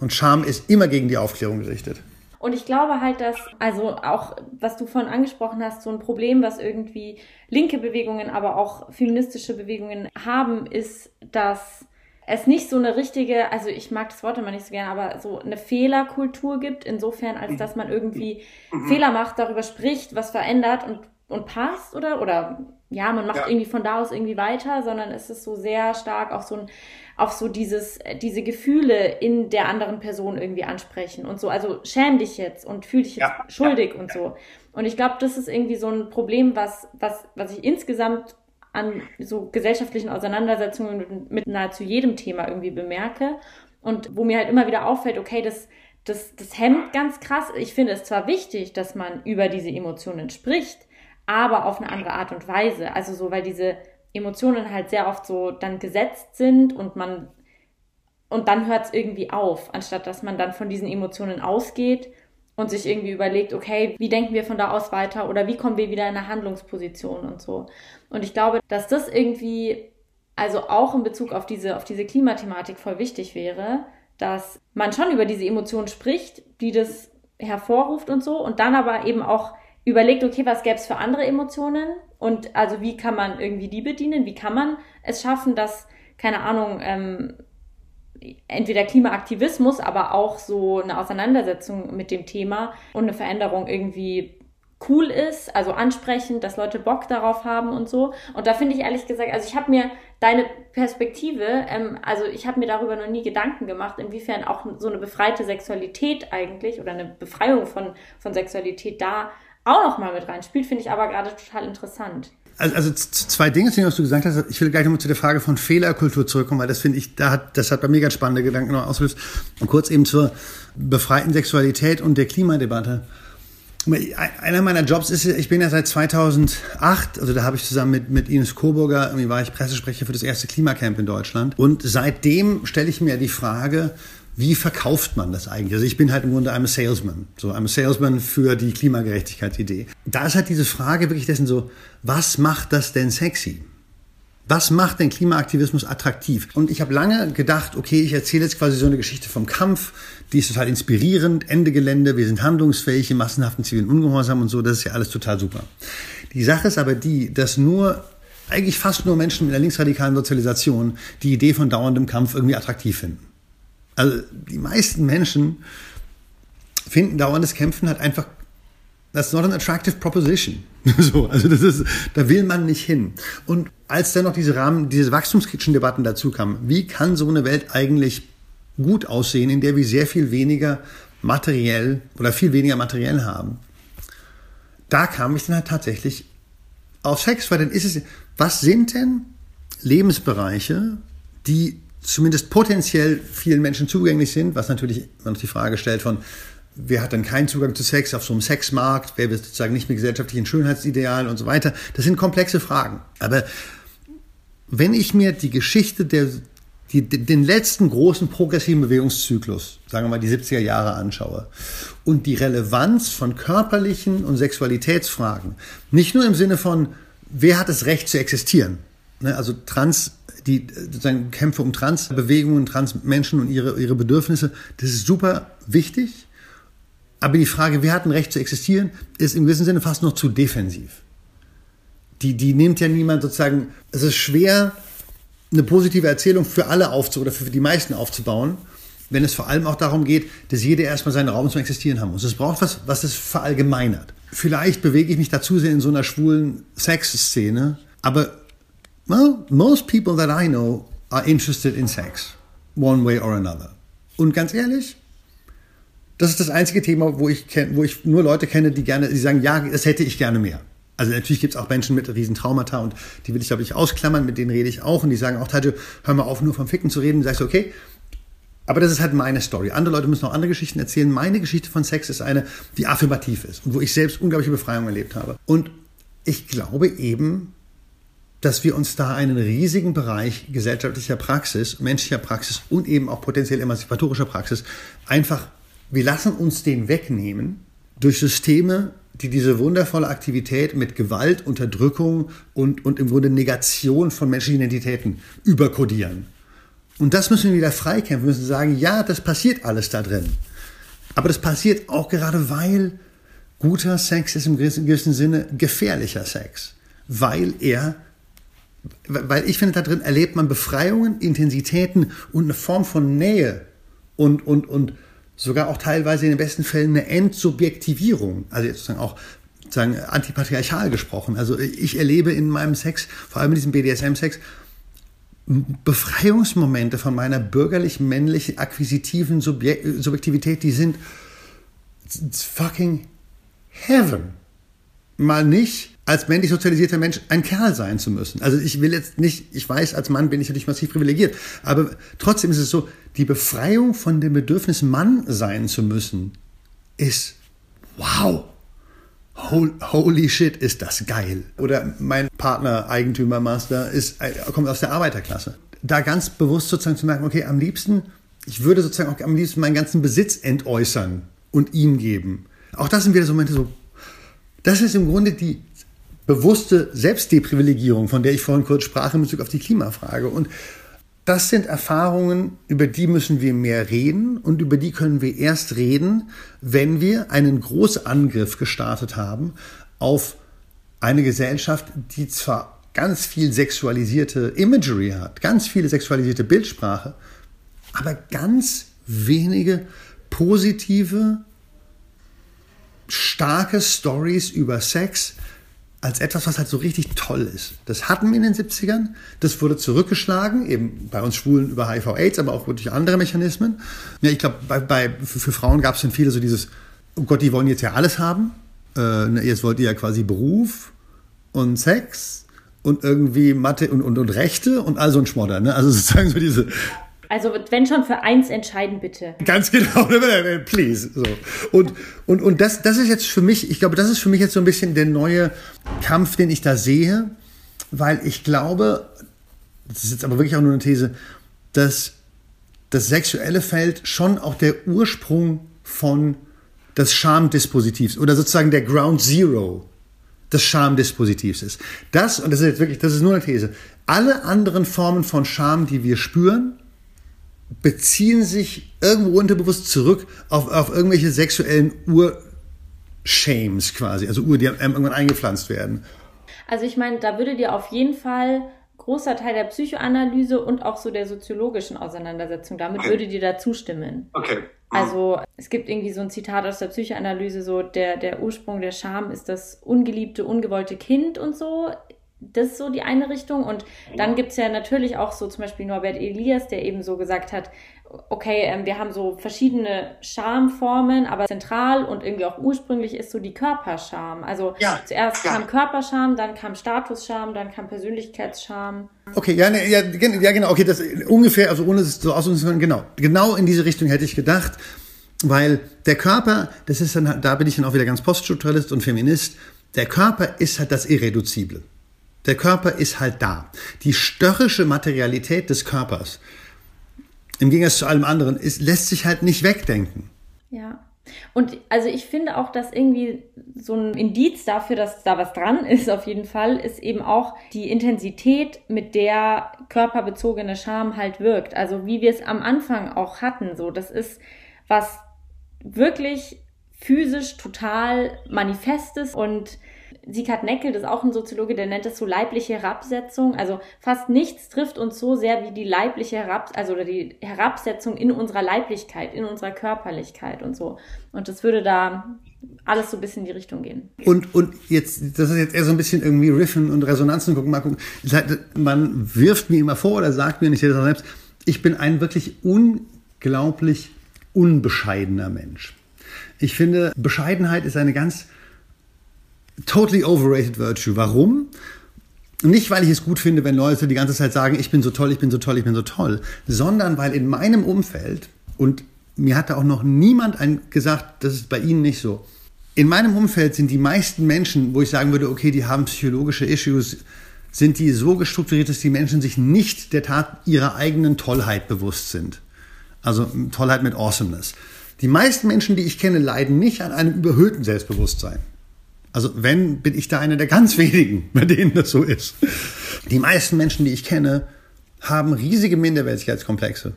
Und Scham ist immer gegen die Aufklärung gerichtet. Und ich glaube halt, dass, also auch, was du vorhin angesprochen hast, so ein Problem, was irgendwie linke Bewegungen, aber auch feministische Bewegungen haben, ist, dass es nicht so eine richtige, also ich mag das Wort immer nicht so gerne, aber so eine Fehlerkultur gibt, insofern, als dass man irgendwie mhm. Fehler macht, darüber spricht, was verändert und, und passt, oder? Oder ja, man macht ja. irgendwie von da aus irgendwie weiter, sondern es ist so sehr stark auch so ein auf so dieses, diese Gefühle in der anderen Person irgendwie ansprechen und so. Also schäm dich jetzt und fühl dich jetzt ja, schuldig ja, und so. Und ich glaube, das ist irgendwie so ein Problem, was, was, was ich insgesamt an so gesellschaftlichen Auseinandersetzungen mit, mit nahezu jedem Thema irgendwie bemerke. Und wo mir halt immer wieder auffällt, okay, das, das, das hemmt ganz krass. Ich finde es zwar wichtig, dass man über diese Emotionen spricht, aber auf eine andere Art und Weise. Also so, weil diese Emotionen halt sehr oft so dann gesetzt sind und man und dann hört es irgendwie auf, anstatt dass man dann von diesen Emotionen ausgeht und sich irgendwie überlegt, okay, wie denken wir von da aus weiter oder wie kommen wir wieder in eine Handlungsposition und so. Und ich glaube, dass das irgendwie, also auch in Bezug auf diese, auf diese Klimathematik voll wichtig wäre, dass man schon über diese Emotionen spricht, die das hervorruft und so, und dann aber eben auch überlegt, okay, was gäbe es für andere Emotionen und also wie kann man irgendwie die bedienen, wie kann man es schaffen, dass, keine Ahnung, ähm, entweder Klimaaktivismus, aber auch so eine Auseinandersetzung mit dem Thema und eine Veränderung irgendwie cool ist, also ansprechend, dass Leute Bock darauf haben und so. Und da finde ich ehrlich gesagt, also ich habe mir deine Perspektive, ähm, also ich habe mir darüber noch nie Gedanken gemacht, inwiefern auch so eine befreite Sexualität eigentlich oder eine Befreiung von, von Sexualität da auch noch mal mit reinspielt, finde ich aber gerade total interessant. Also, also zwei Dinge, was du gesagt hast. Ich will gleich nochmal zu der Frage von Fehlerkultur zurückkommen, weil das finde ich, da hat, das hat bei mir ganz spannende Gedanken noch ausgelöst. Und kurz eben zur befreiten Sexualität und der Klimadebatte. Einer meiner Jobs ist, ich bin ja seit 2008, also da habe ich zusammen mit, mit Ines Coburger, irgendwie war ich Pressesprecher für das erste Klimacamp in Deutschland. Und seitdem stelle ich mir die Frage, wie verkauft man das eigentlich? Also ich bin halt im Grunde I'm Salesman, so I'm Salesman für die Klimagerechtigkeitsidee. Da ist halt diese Frage wirklich dessen so, was macht das denn sexy? Was macht denn Klimaaktivismus attraktiv? Und ich habe lange gedacht, okay, ich erzähle jetzt quasi so eine Geschichte vom Kampf, die ist total inspirierend, Ende Gelände, wir sind handlungsfähig im massenhaften zivilen Ungehorsam und so, das ist ja alles total super. Die Sache ist aber die, dass nur eigentlich fast nur Menschen mit einer linksradikalen Sozialisation die Idee von dauerndem Kampf irgendwie attraktiv finden. Also die meisten Menschen finden dauerndes Kämpfen halt einfach, that's not an attractive proposition. so, also das ist, da will man nicht hin. Und als dann noch diese Rahmen, diese wachstumskritischen Debatten dazu kamen, wie kann so eine Welt eigentlich gut aussehen, in der wir sehr viel weniger materiell oder viel weniger materiell haben? Da kam ich dann halt tatsächlich auf Sex, weil dann ist es, was sind denn Lebensbereiche, die zumindest potenziell vielen Menschen zugänglich sind, was natürlich noch die Frage stellt von, wer hat dann keinen Zugang zu Sex auf so einem Sexmarkt, wer wird sozusagen nicht mit gesellschaftlichen Schönheitsidealen und so weiter. Das sind komplexe Fragen. Aber wenn ich mir die Geschichte der, die, den letzten großen progressiven Bewegungszyklus, sagen wir mal die 70er Jahre anschaue und die Relevanz von körperlichen und Sexualitätsfragen, nicht nur im Sinne von, wer hat das Recht zu existieren, ne, also trans die sozusagen Kämpfe um Transbewegungen, Transmenschen und ihre, ihre Bedürfnisse, das ist super wichtig. Aber die Frage, wer hat ein Recht zu existieren, ist im gewissen Sinne fast noch zu defensiv. Die, die nimmt ja niemand sozusagen, es ist schwer, eine positive Erzählung für alle aufzu oder für die meisten aufzubauen, wenn es vor allem auch darum geht, dass jeder erstmal seinen Raum zum Existieren haben muss. Es braucht was, was es verallgemeinert. Vielleicht bewege ich mich dazu sehr in so einer schwulen Sexszene, aber Well, most people that I know are interested in sex, one way or another. Und ganz ehrlich, das ist das einzige Thema, wo ich, kenn, wo ich nur Leute kenne, die gerne, die sagen, ja, das hätte ich gerne mehr. Also natürlich gibt es auch Menschen mit riesen Traumata und die will ich, glaube ich, ausklammern, mit denen rede ich auch und die sagen auch, Tajo, hör mal auf, nur vom Ficken zu reden. Und sagst okay, aber das ist halt meine Story. Andere Leute müssen auch andere Geschichten erzählen. Meine Geschichte von Sex ist eine, die affirmativ ist und wo ich selbst unglaubliche Befreiung erlebt habe. Und ich glaube eben, dass wir uns da einen riesigen Bereich gesellschaftlicher Praxis, menschlicher Praxis und eben auch potenziell emanzipatorischer Praxis einfach, wir lassen uns den wegnehmen durch Systeme, die diese wundervolle Aktivität mit Gewalt, Unterdrückung und, und im Grunde Negation von menschlichen Identitäten überkodieren. Und das müssen wir wieder freikämpfen. Wir müssen sagen, ja, das passiert alles da drin. Aber das passiert auch gerade, weil guter Sex ist im gewissen Sinne gefährlicher Sex. Weil er weil ich finde, da drin erlebt man Befreiungen, Intensitäten und eine Form von Nähe und, und, und sogar auch teilweise in den besten Fällen eine Entsubjektivierung. Also jetzt sozusagen auch sozusagen antipatriarchal gesprochen. Also ich erlebe in meinem Sex, vor allem in diesem BDSM-Sex, Befreiungsmomente von meiner bürgerlich-männlichen, akquisitiven Subjektivität, die sind fucking heaven. Mal nicht als männlich sozialisierter Mensch ein Kerl sein zu müssen. Also ich will jetzt nicht, ich weiß, als Mann bin ich natürlich massiv privilegiert, aber trotzdem ist es so, die Befreiung von dem Bedürfnis, Mann sein zu müssen, ist wow. Holy shit, ist das geil. Oder mein Partner, Eigentümer, Master, ist, äh, kommt aus der Arbeiterklasse. Da ganz bewusst sozusagen zu merken, okay, am liebsten, ich würde sozusagen auch am liebsten meinen ganzen Besitz entäußern und ihm geben. Auch das sind wieder so Momente so, das ist im Grunde die bewusste Selbstdeprivilegierung, von der ich vorhin kurz sprach in Bezug auf die Klimafrage. Und das sind Erfahrungen, über die müssen wir mehr reden und über die können wir erst reden, wenn wir einen Großangriff gestartet haben auf eine Gesellschaft, die zwar ganz viel sexualisierte Imagery hat, ganz viele sexualisierte Bildsprache, aber ganz wenige positive, starke Stories über Sex, als etwas, was halt so richtig toll ist. Das hatten wir in den 70ern, das wurde zurückgeschlagen, eben bei uns Schwulen über HIV-Aids, aber auch durch andere Mechanismen. Ja, ich glaube, bei, bei, für, für Frauen gab es dann viele so dieses, oh Gott, die wollen jetzt ja alles haben. Äh, jetzt wollt ihr ja quasi Beruf und Sex und irgendwie Mathe und, und, und Rechte und all so ein Schmodder. Ne? Also sozusagen so diese, also wenn schon für eins entscheiden, bitte. Ganz genau, please. So. Und, und, und das, das ist jetzt für mich, ich glaube, das ist für mich jetzt so ein bisschen der neue Kampf, den ich da sehe, weil ich glaube, das ist jetzt aber wirklich auch nur eine These, dass das sexuelle Feld schon auch der Ursprung von des Schamdispositivs oder sozusagen der Ground Zero des Schamdispositivs ist. Das, und das ist jetzt wirklich, das ist nur eine These, alle anderen Formen von Scham, die wir spüren, beziehen sich irgendwo unterbewusst zurück auf, auf irgendwelche sexuellen Urshames quasi, also Ur, die irgendwann eingepflanzt werden. Also ich meine, da würde dir auf jeden Fall großer Teil der Psychoanalyse und auch so der soziologischen Auseinandersetzung, damit okay. würde dir da zustimmen. Okay. Also es gibt irgendwie so ein Zitat aus der Psychoanalyse, so der, der Ursprung der Scham ist das ungeliebte, ungewollte Kind und so das ist so die eine Richtung. Und dann gibt es ja natürlich auch so zum Beispiel Norbert Elias, der eben so gesagt hat, okay, ähm, wir haben so verschiedene Schamformen, aber zentral und irgendwie auch ursprünglich ist so die Körperscham. Also ja, zuerst ja. kam Körperscham, dann kam Statusscham, dann kam Persönlichkeitsscham. Okay, ja, ne, ja, ja, genau, okay, das ungefähr, also ohne es so ausdrücken zu können, genau, genau in diese Richtung hätte ich gedacht, weil der Körper, das ist dann, da bin ich dann auch wieder ganz Poststrukturalist und Feminist, der Körper ist halt das Irreduzible. Der Körper ist halt da. Die störrische Materialität des Körpers, im Gegensatz zu allem anderen, ist, lässt sich halt nicht wegdenken. Ja. Und also ich finde auch, dass irgendwie so ein Indiz dafür, dass da was dran ist, auf jeden Fall, ist eben auch die Intensität, mit der körperbezogene Scham halt wirkt. Also wie wir es am Anfang auch hatten, so das ist was wirklich physisch total manifestes und Sieghard Neckel, das ist auch ein Soziologe, der nennt das so leibliche Herabsetzung. Also fast nichts trifft uns so sehr wie die leibliche Herab, also oder die Herabsetzung in unserer Leiblichkeit, in unserer Körperlichkeit und so. Und das würde da alles so ein bisschen in die Richtung gehen. Und, und jetzt, das ist jetzt eher so ein bisschen irgendwie Riffen und Resonanzen gucken. Mal gucken. Man wirft mir immer vor oder sagt mir, nicht jeder selbst, ich bin ein wirklich unglaublich unbescheidener Mensch. Ich finde, Bescheidenheit ist eine ganz totally overrated virtue. Warum? Nicht, weil ich es gut finde, wenn Leute die ganze Zeit sagen, ich bin so toll, ich bin so toll, ich bin so toll, sondern weil in meinem Umfeld, und mir hat da auch noch niemand gesagt, das ist bei Ihnen nicht so, in meinem Umfeld sind die meisten Menschen, wo ich sagen würde, okay, die haben psychologische Issues, sind die so gestrukturiert, dass die Menschen sich nicht der Tat ihrer eigenen Tollheit bewusst sind. Also Tollheit mit Awesomeness. Die meisten Menschen, die ich kenne, leiden nicht an einem überhöhten Selbstbewusstsein. Also wenn, bin ich da einer der ganz wenigen, bei denen das so ist. Die meisten Menschen, die ich kenne, haben riesige Minderwertigkeitskomplexe.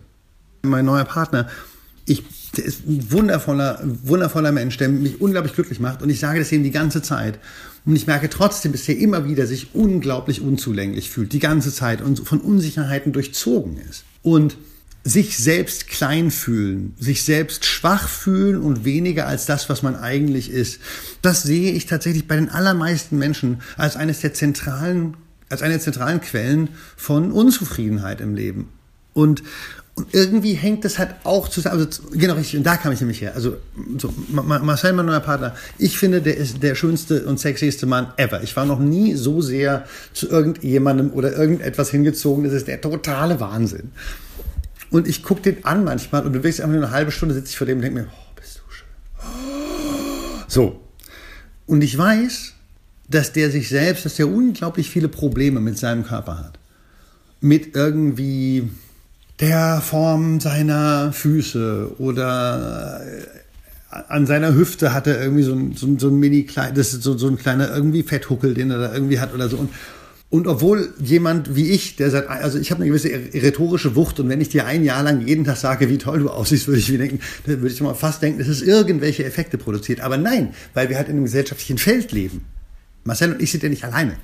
Mein neuer Partner, ich, der ist ein wundervoller, wundervoller Mensch, der mich unglaublich glücklich macht. Und ich sage das ihm die ganze Zeit. Und ich merke trotzdem, dass er immer wieder sich unglaublich unzulänglich fühlt, die ganze Zeit und von Unsicherheiten durchzogen ist. Und sich selbst klein fühlen, sich selbst schwach fühlen und weniger als das, was man eigentlich ist. Das sehe ich tatsächlich bei den allermeisten Menschen als eines der zentralen, als eine der zentralen Quellen von Unzufriedenheit im Leben. Und, Und irgendwie hängt das halt auch zusammen. Also, genau richtig, und da kam ich nämlich her. Also so, Marcel, mein neuer Partner, ich finde, der ist der schönste und sexyste Mann ever. Ich war noch nie so sehr zu irgendjemandem oder irgendetwas hingezogen. Das ist der totale Wahnsinn. Und ich gucke den an manchmal und bewege einfach nur eine halbe Stunde, sitze ich vor dem und denke mir, oh, bist du schön. So. Und ich weiß, dass der sich selbst, dass der unglaublich viele Probleme mit seinem Körper hat. Mit irgendwie der Form seiner Füße oder äh, an seiner Hüfte hat er irgendwie so ein, so ein, so ein mini klein, das ist so, so ein kleiner irgendwie Fetthuckel, den er da irgendwie hat oder so. Und, und obwohl jemand wie ich, der seit, also ich habe eine gewisse rhetorische Wucht und wenn ich dir ein Jahr lang jeden Tag sage, wie toll du aussiehst, würde ich mir denken, würde ich mal fast denken, dass es irgendwelche Effekte produziert. Aber nein, weil wir halt in einem gesellschaftlichen Feld leben. Marcel und ich sind ja nicht alleine.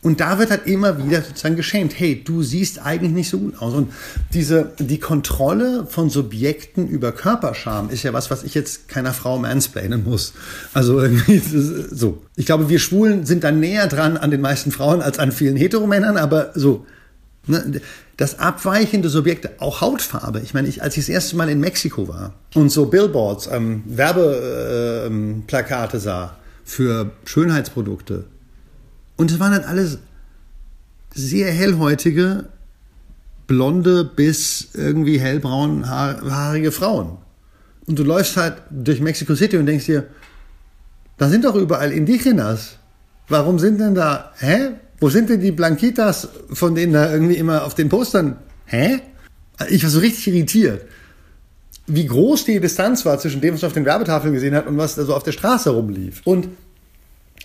Und da wird halt immer wieder sozusagen geschämt. Hey, du siehst eigentlich nicht so gut aus. Und diese, die Kontrolle von Subjekten über Körperscham ist ja was, was ich jetzt keiner Frau mansplainen muss. Also irgendwie so. Ich glaube, wir Schwulen sind da näher dran an den meisten Frauen als an vielen Heteromännern, aber so. Ne, das abweichende Subjekte, auch Hautfarbe. Ich meine, ich, als ich das erste Mal in Mexiko war und so Billboards, ähm, Werbeplakate äh, sah für Schönheitsprodukte, und es waren dann alles sehr hellhäutige, blonde bis irgendwie hellbraunhaarige Frauen. Und du läufst halt durch Mexico City und denkst dir, da sind doch überall Indigenas. Warum sind denn da, hä? Wo sind denn die Blanquitas, von denen da irgendwie immer auf den Postern, hä? Ich war so richtig irritiert, wie groß die Distanz war zwischen dem, was man auf den Werbetafeln gesehen hat und was da so auf der Straße rumlief. Und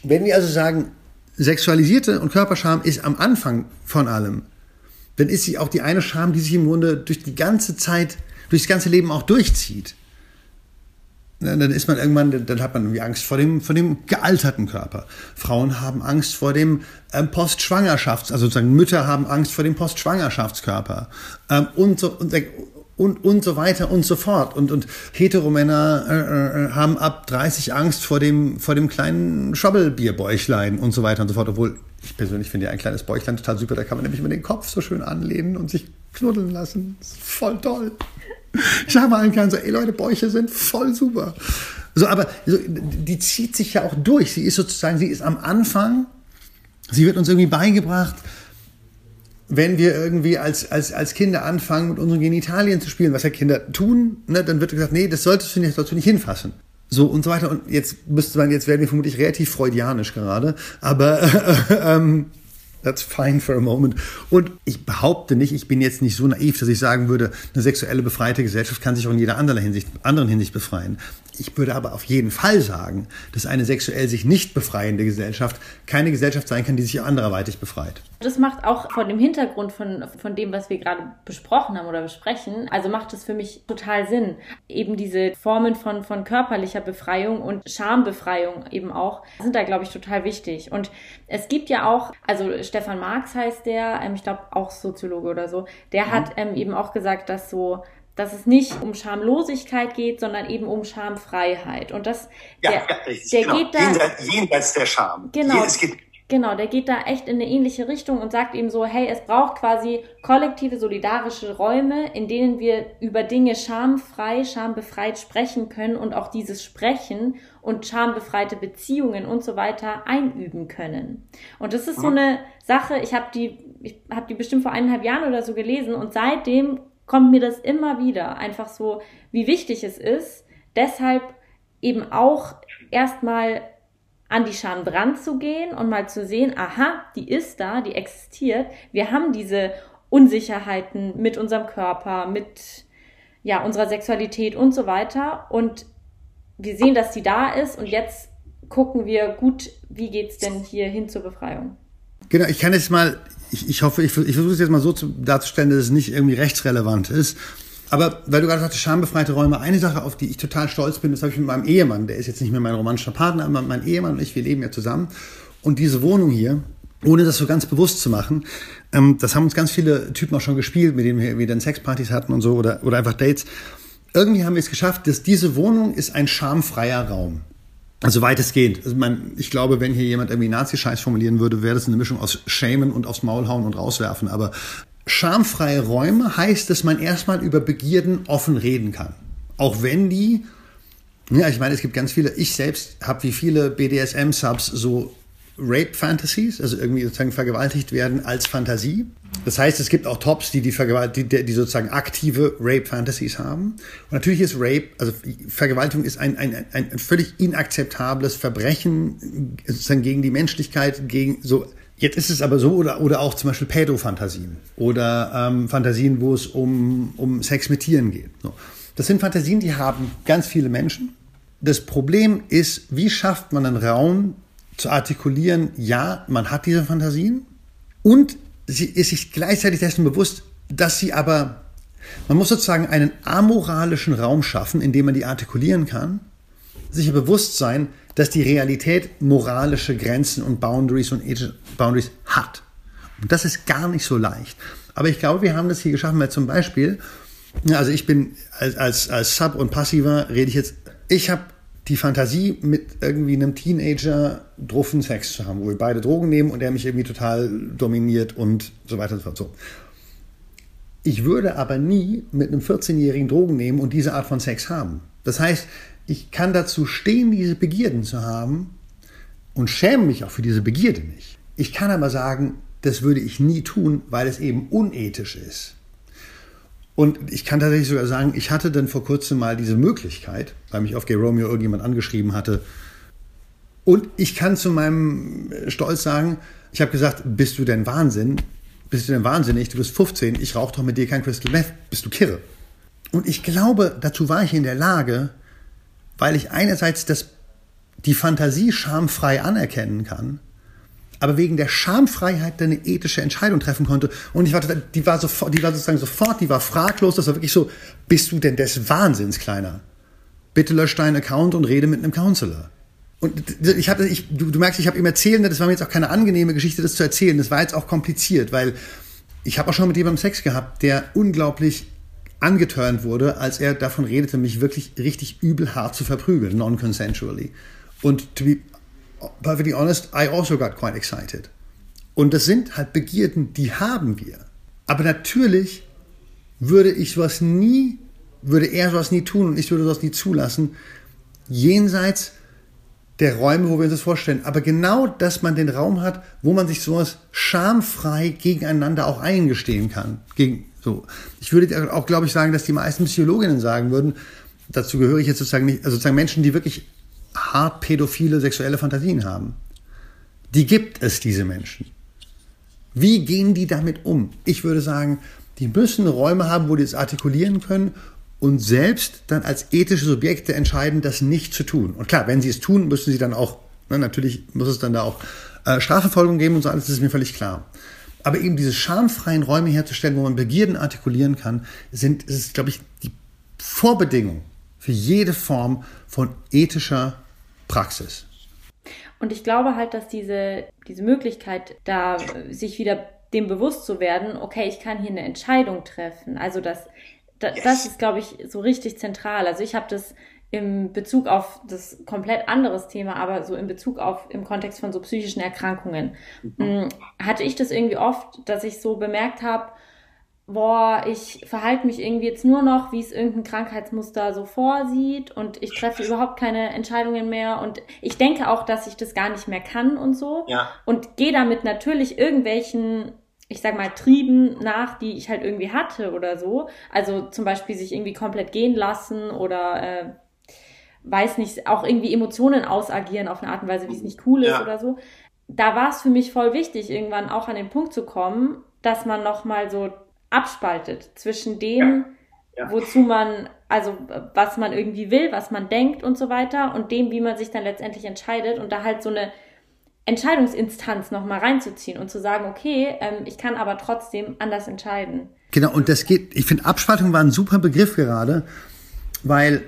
wenn wir also sagen, sexualisierte und Körperscham ist am Anfang von allem, dann ist sie auch die eine Scham, die sich im Grunde durch die ganze Zeit, durchs ganze Leben auch durchzieht. Dann ist man irgendwann, dann hat man irgendwie Angst vor dem, vor dem gealterten Körper. Frauen haben Angst vor dem ähm, Postschwangerschafts, also sozusagen Mütter haben Angst vor dem Postschwangerschaftskörper ähm, und so und, und, und so weiter und so fort. Und, und Heteromänner äh, äh, haben ab 30 Angst vor dem, vor dem kleinen Schwabbelbierbäuchlein und so weiter und so fort. Obwohl ich persönlich finde ja ein kleines Bäuchlein total super. Da kann man nämlich mit den Kopf so schön anlehnen und sich knuddeln lassen. Ist voll toll. Ich mal allen Kerlen so, ey Leute, Bäuche sind voll super. So, aber so, die zieht sich ja auch durch. Sie ist sozusagen, sie ist am Anfang, sie wird uns irgendwie beigebracht, wenn wir irgendwie als, als, als Kinder anfangen, mit unseren Genitalien zu spielen, was ja Kinder tun, ne, dann wird gesagt, nee, das solltest du nicht, das solltest du nicht hinfassen. So und so weiter. Und jetzt müsste man, jetzt werden wir vermutlich relativ freudianisch gerade, aber äh, ähm, That's fine for a moment. Und ich behaupte nicht, ich bin jetzt nicht so naiv, dass ich sagen würde, eine sexuelle befreite Gesellschaft kann sich auch in jeder anderen Hinsicht, anderen Hinsicht befreien. Ich würde aber auf jeden Fall sagen, dass eine sexuell sich nicht befreiende Gesellschaft keine Gesellschaft sein kann, die sich anderweitig befreit. Das macht auch vor dem Hintergrund von, von dem, was wir gerade besprochen haben oder besprechen, also macht es für mich total Sinn. Eben diese Formen von, von körperlicher Befreiung und Schambefreiung eben auch sind da, glaube ich, total wichtig. Und es gibt ja auch, also Stefan Marx heißt der, ähm, ich glaube auch Soziologe oder so, der mhm. hat ähm, eben auch gesagt, dass so dass es nicht um Schamlosigkeit geht, sondern eben um Schamfreiheit. Und das, ja, der, ja, richtig, der genau. geht da jenseits, jenseits der Scham. Genau. Genau, der geht da echt in eine ähnliche Richtung und sagt eben so, hey, es braucht quasi kollektive, solidarische Räume, in denen wir über Dinge schamfrei, schambefreit sprechen können und auch dieses Sprechen und schambefreite Beziehungen und so weiter einüben können. Und das ist so eine Sache, ich habe die, ich habe die bestimmt vor eineinhalb Jahren oder so gelesen und seitdem kommt mir das immer wieder einfach so, wie wichtig es ist, deshalb eben auch erstmal an die Scham dran zu gehen und mal zu sehen, aha, die ist da, die existiert. Wir haben diese Unsicherheiten mit unserem Körper, mit ja, unserer Sexualität und so weiter. Und wir sehen, dass die da ist und jetzt gucken wir gut, wie geht es denn hier hin zur Befreiung. Genau, ich kann jetzt mal, ich, ich hoffe, ich, ich versuche es jetzt mal so zu, darzustellen, dass es nicht irgendwie rechtsrelevant ist. Aber weil du gerade sagst, schambefreite Räume, eine Sache, auf die ich total stolz bin, das habe ich mit meinem Ehemann, der ist jetzt nicht mehr mein romantischer Partner, aber mein Ehemann und ich, wir leben ja zusammen. Und diese Wohnung hier, ohne das so ganz bewusst zu machen, ähm, das haben uns ganz viele Typen auch schon gespielt, mit denen wir, wir dann Sexpartys hatten und so oder, oder einfach Dates. Irgendwie haben wir es geschafft, dass diese Wohnung ist ein schamfreier Raum. Also weitestgehend. Also mein, ich glaube, wenn hier jemand irgendwie Nazi-Scheiß formulieren würde, wäre das eine Mischung aus Schämen und aufs Maul hauen und rauswerfen. Aber schamfreie Räume heißt, dass man erstmal über Begierden offen reden kann. Auch wenn die, ja, ich meine, es gibt ganz viele, ich selbst habe wie viele BDSM-Subs so Rape-Fantasies, also irgendwie sozusagen vergewaltigt werden als Fantasie. Das heißt, es gibt auch Tops, die die, die, die sozusagen aktive Rape-Fantasies haben. Und natürlich ist Rape, also Vergewaltigung ist ein, ein, ein völlig inakzeptables Verbrechen sozusagen gegen die Menschlichkeit, gegen so Jetzt ist es aber so, oder, oder auch zum Beispiel Pädofantasien oder ähm, Fantasien, wo es um, um Sex mit Tieren geht. So. Das sind Fantasien, die haben ganz viele Menschen. Das Problem ist, wie schafft man einen Raum zu artikulieren, ja, man hat diese Fantasien und sie ist sich gleichzeitig dessen bewusst, dass sie aber, man muss sozusagen einen amoralischen Raum schaffen, in dem man die artikulieren kann, sich bewusst sein, dass die Realität moralische Grenzen und Boundaries und ethische Boundaries hat. Und das ist gar nicht so leicht. Aber ich glaube, wir haben das hier geschaffen, weil zum Beispiel, also ich bin als, als, als Sub und Passiver, rede ich jetzt, ich habe die Fantasie, mit irgendwie einem Teenager druffen Sex zu haben, wo wir beide Drogen nehmen und der mich irgendwie total dominiert und so weiter und so fort. Ich würde aber nie mit einem 14-jährigen Drogen nehmen und diese Art von Sex haben. Das heißt, ich kann dazu stehen, diese Begierden zu haben und schäme mich auch für diese Begierde nicht. Ich kann aber sagen, das würde ich nie tun, weil es eben unethisch ist. Und ich kann tatsächlich sogar sagen, ich hatte dann vor kurzem mal diese Möglichkeit, weil mich auf Gay Romeo irgendjemand angeschrieben hatte. Und ich kann zu meinem Stolz sagen, ich habe gesagt, bist du denn Wahnsinn? Bist du denn wahnsinnig? Du bist 15, ich rauche doch mit dir kein Crystal Meth. Bist du kirre? Und ich glaube, dazu war ich in der Lage, weil ich einerseits das, die Fantasie schamfrei anerkennen kann, aber wegen der Schamfreiheit eine ethische Entscheidung treffen konnte. Und ich war, die war sofort, die war sozusagen sofort, die war fraglos, das war wirklich so, bist du denn des Wahnsinns, Kleiner? Bitte lösch deinen Account und rede mit einem Counselor. Und ich hatte, ich, du, du merkst, ich habe ihm erzählen, das war mir jetzt auch keine angenehme Geschichte, das zu erzählen. Das war jetzt auch kompliziert, weil ich habe auch schon mit jemandem Sex gehabt, der unglaublich angeturnt wurde, als er davon redete, mich wirklich richtig übel hart zu verprügeln, non-consensually. Und to be perfectly honest, I also got quite excited. Und das sind halt Begierden, die haben wir. Aber natürlich würde ich sowas nie, würde er sowas nie tun und ich würde sowas nie zulassen, jenseits der Räume, wo wir uns das vorstellen. Aber genau, dass man den Raum hat, wo man sich sowas schamfrei gegeneinander auch eingestehen kann. Gegen, so. Ich würde auch, glaube ich, sagen, dass die meisten Psychologinnen sagen würden, dazu gehöre ich jetzt sozusagen nicht, also sozusagen Menschen, die wirklich hart pädophile sexuelle Fantasien haben. Die gibt es, diese Menschen. Wie gehen die damit um? Ich würde sagen, die müssen Räume haben, wo die es artikulieren können und selbst dann als ethische Subjekte entscheiden, das nicht zu tun. Und klar, wenn sie es tun, müssen sie dann auch, ne, natürlich muss es dann da auch äh, Strafverfolgung geben und so alles, das ist mir völlig klar. Aber eben diese schamfreien Räume herzustellen, wo man Begierden artikulieren kann, sind, ist, glaube ich, die Vorbedingung für jede Form von ethischer Praxis. Und ich glaube halt, dass diese, diese Möglichkeit, da sich wieder dem bewusst zu werden, okay, ich kann hier eine Entscheidung treffen. Also das, das, yes. das ist, glaube ich, so richtig zentral. Also ich habe das im Bezug auf das komplett anderes Thema, aber so in Bezug auf im Kontext von so psychischen Erkrankungen, mhm. Mm, hatte ich das irgendwie oft, dass ich so bemerkt habe, boah, ich verhalte mich irgendwie jetzt nur noch, wie es irgendein Krankheitsmuster so vorsieht und ich treffe überhaupt keine Entscheidungen mehr und ich denke auch, dass ich das gar nicht mehr kann und so ja. und gehe damit natürlich irgendwelchen ich sag mal, Trieben nach, die ich halt irgendwie hatte oder so. Also zum Beispiel sich irgendwie komplett gehen lassen oder äh, weiß nicht, auch irgendwie Emotionen ausagieren auf eine Art und Weise, wie es nicht cool ist ja. oder so. Da war es für mich voll wichtig, irgendwann auch an den Punkt zu kommen, dass man nochmal so abspaltet zwischen dem, ja. Ja. wozu man, also was man irgendwie will, was man denkt und so weiter und dem, wie man sich dann letztendlich entscheidet und da halt so eine Entscheidungsinstanz nochmal reinzuziehen und zu sagen, okay, ähm, ich kann aber trotzdem anders entscheiden. Genau, und das geht, ich finde, Abspaltung war ein super Begriff gerade, weil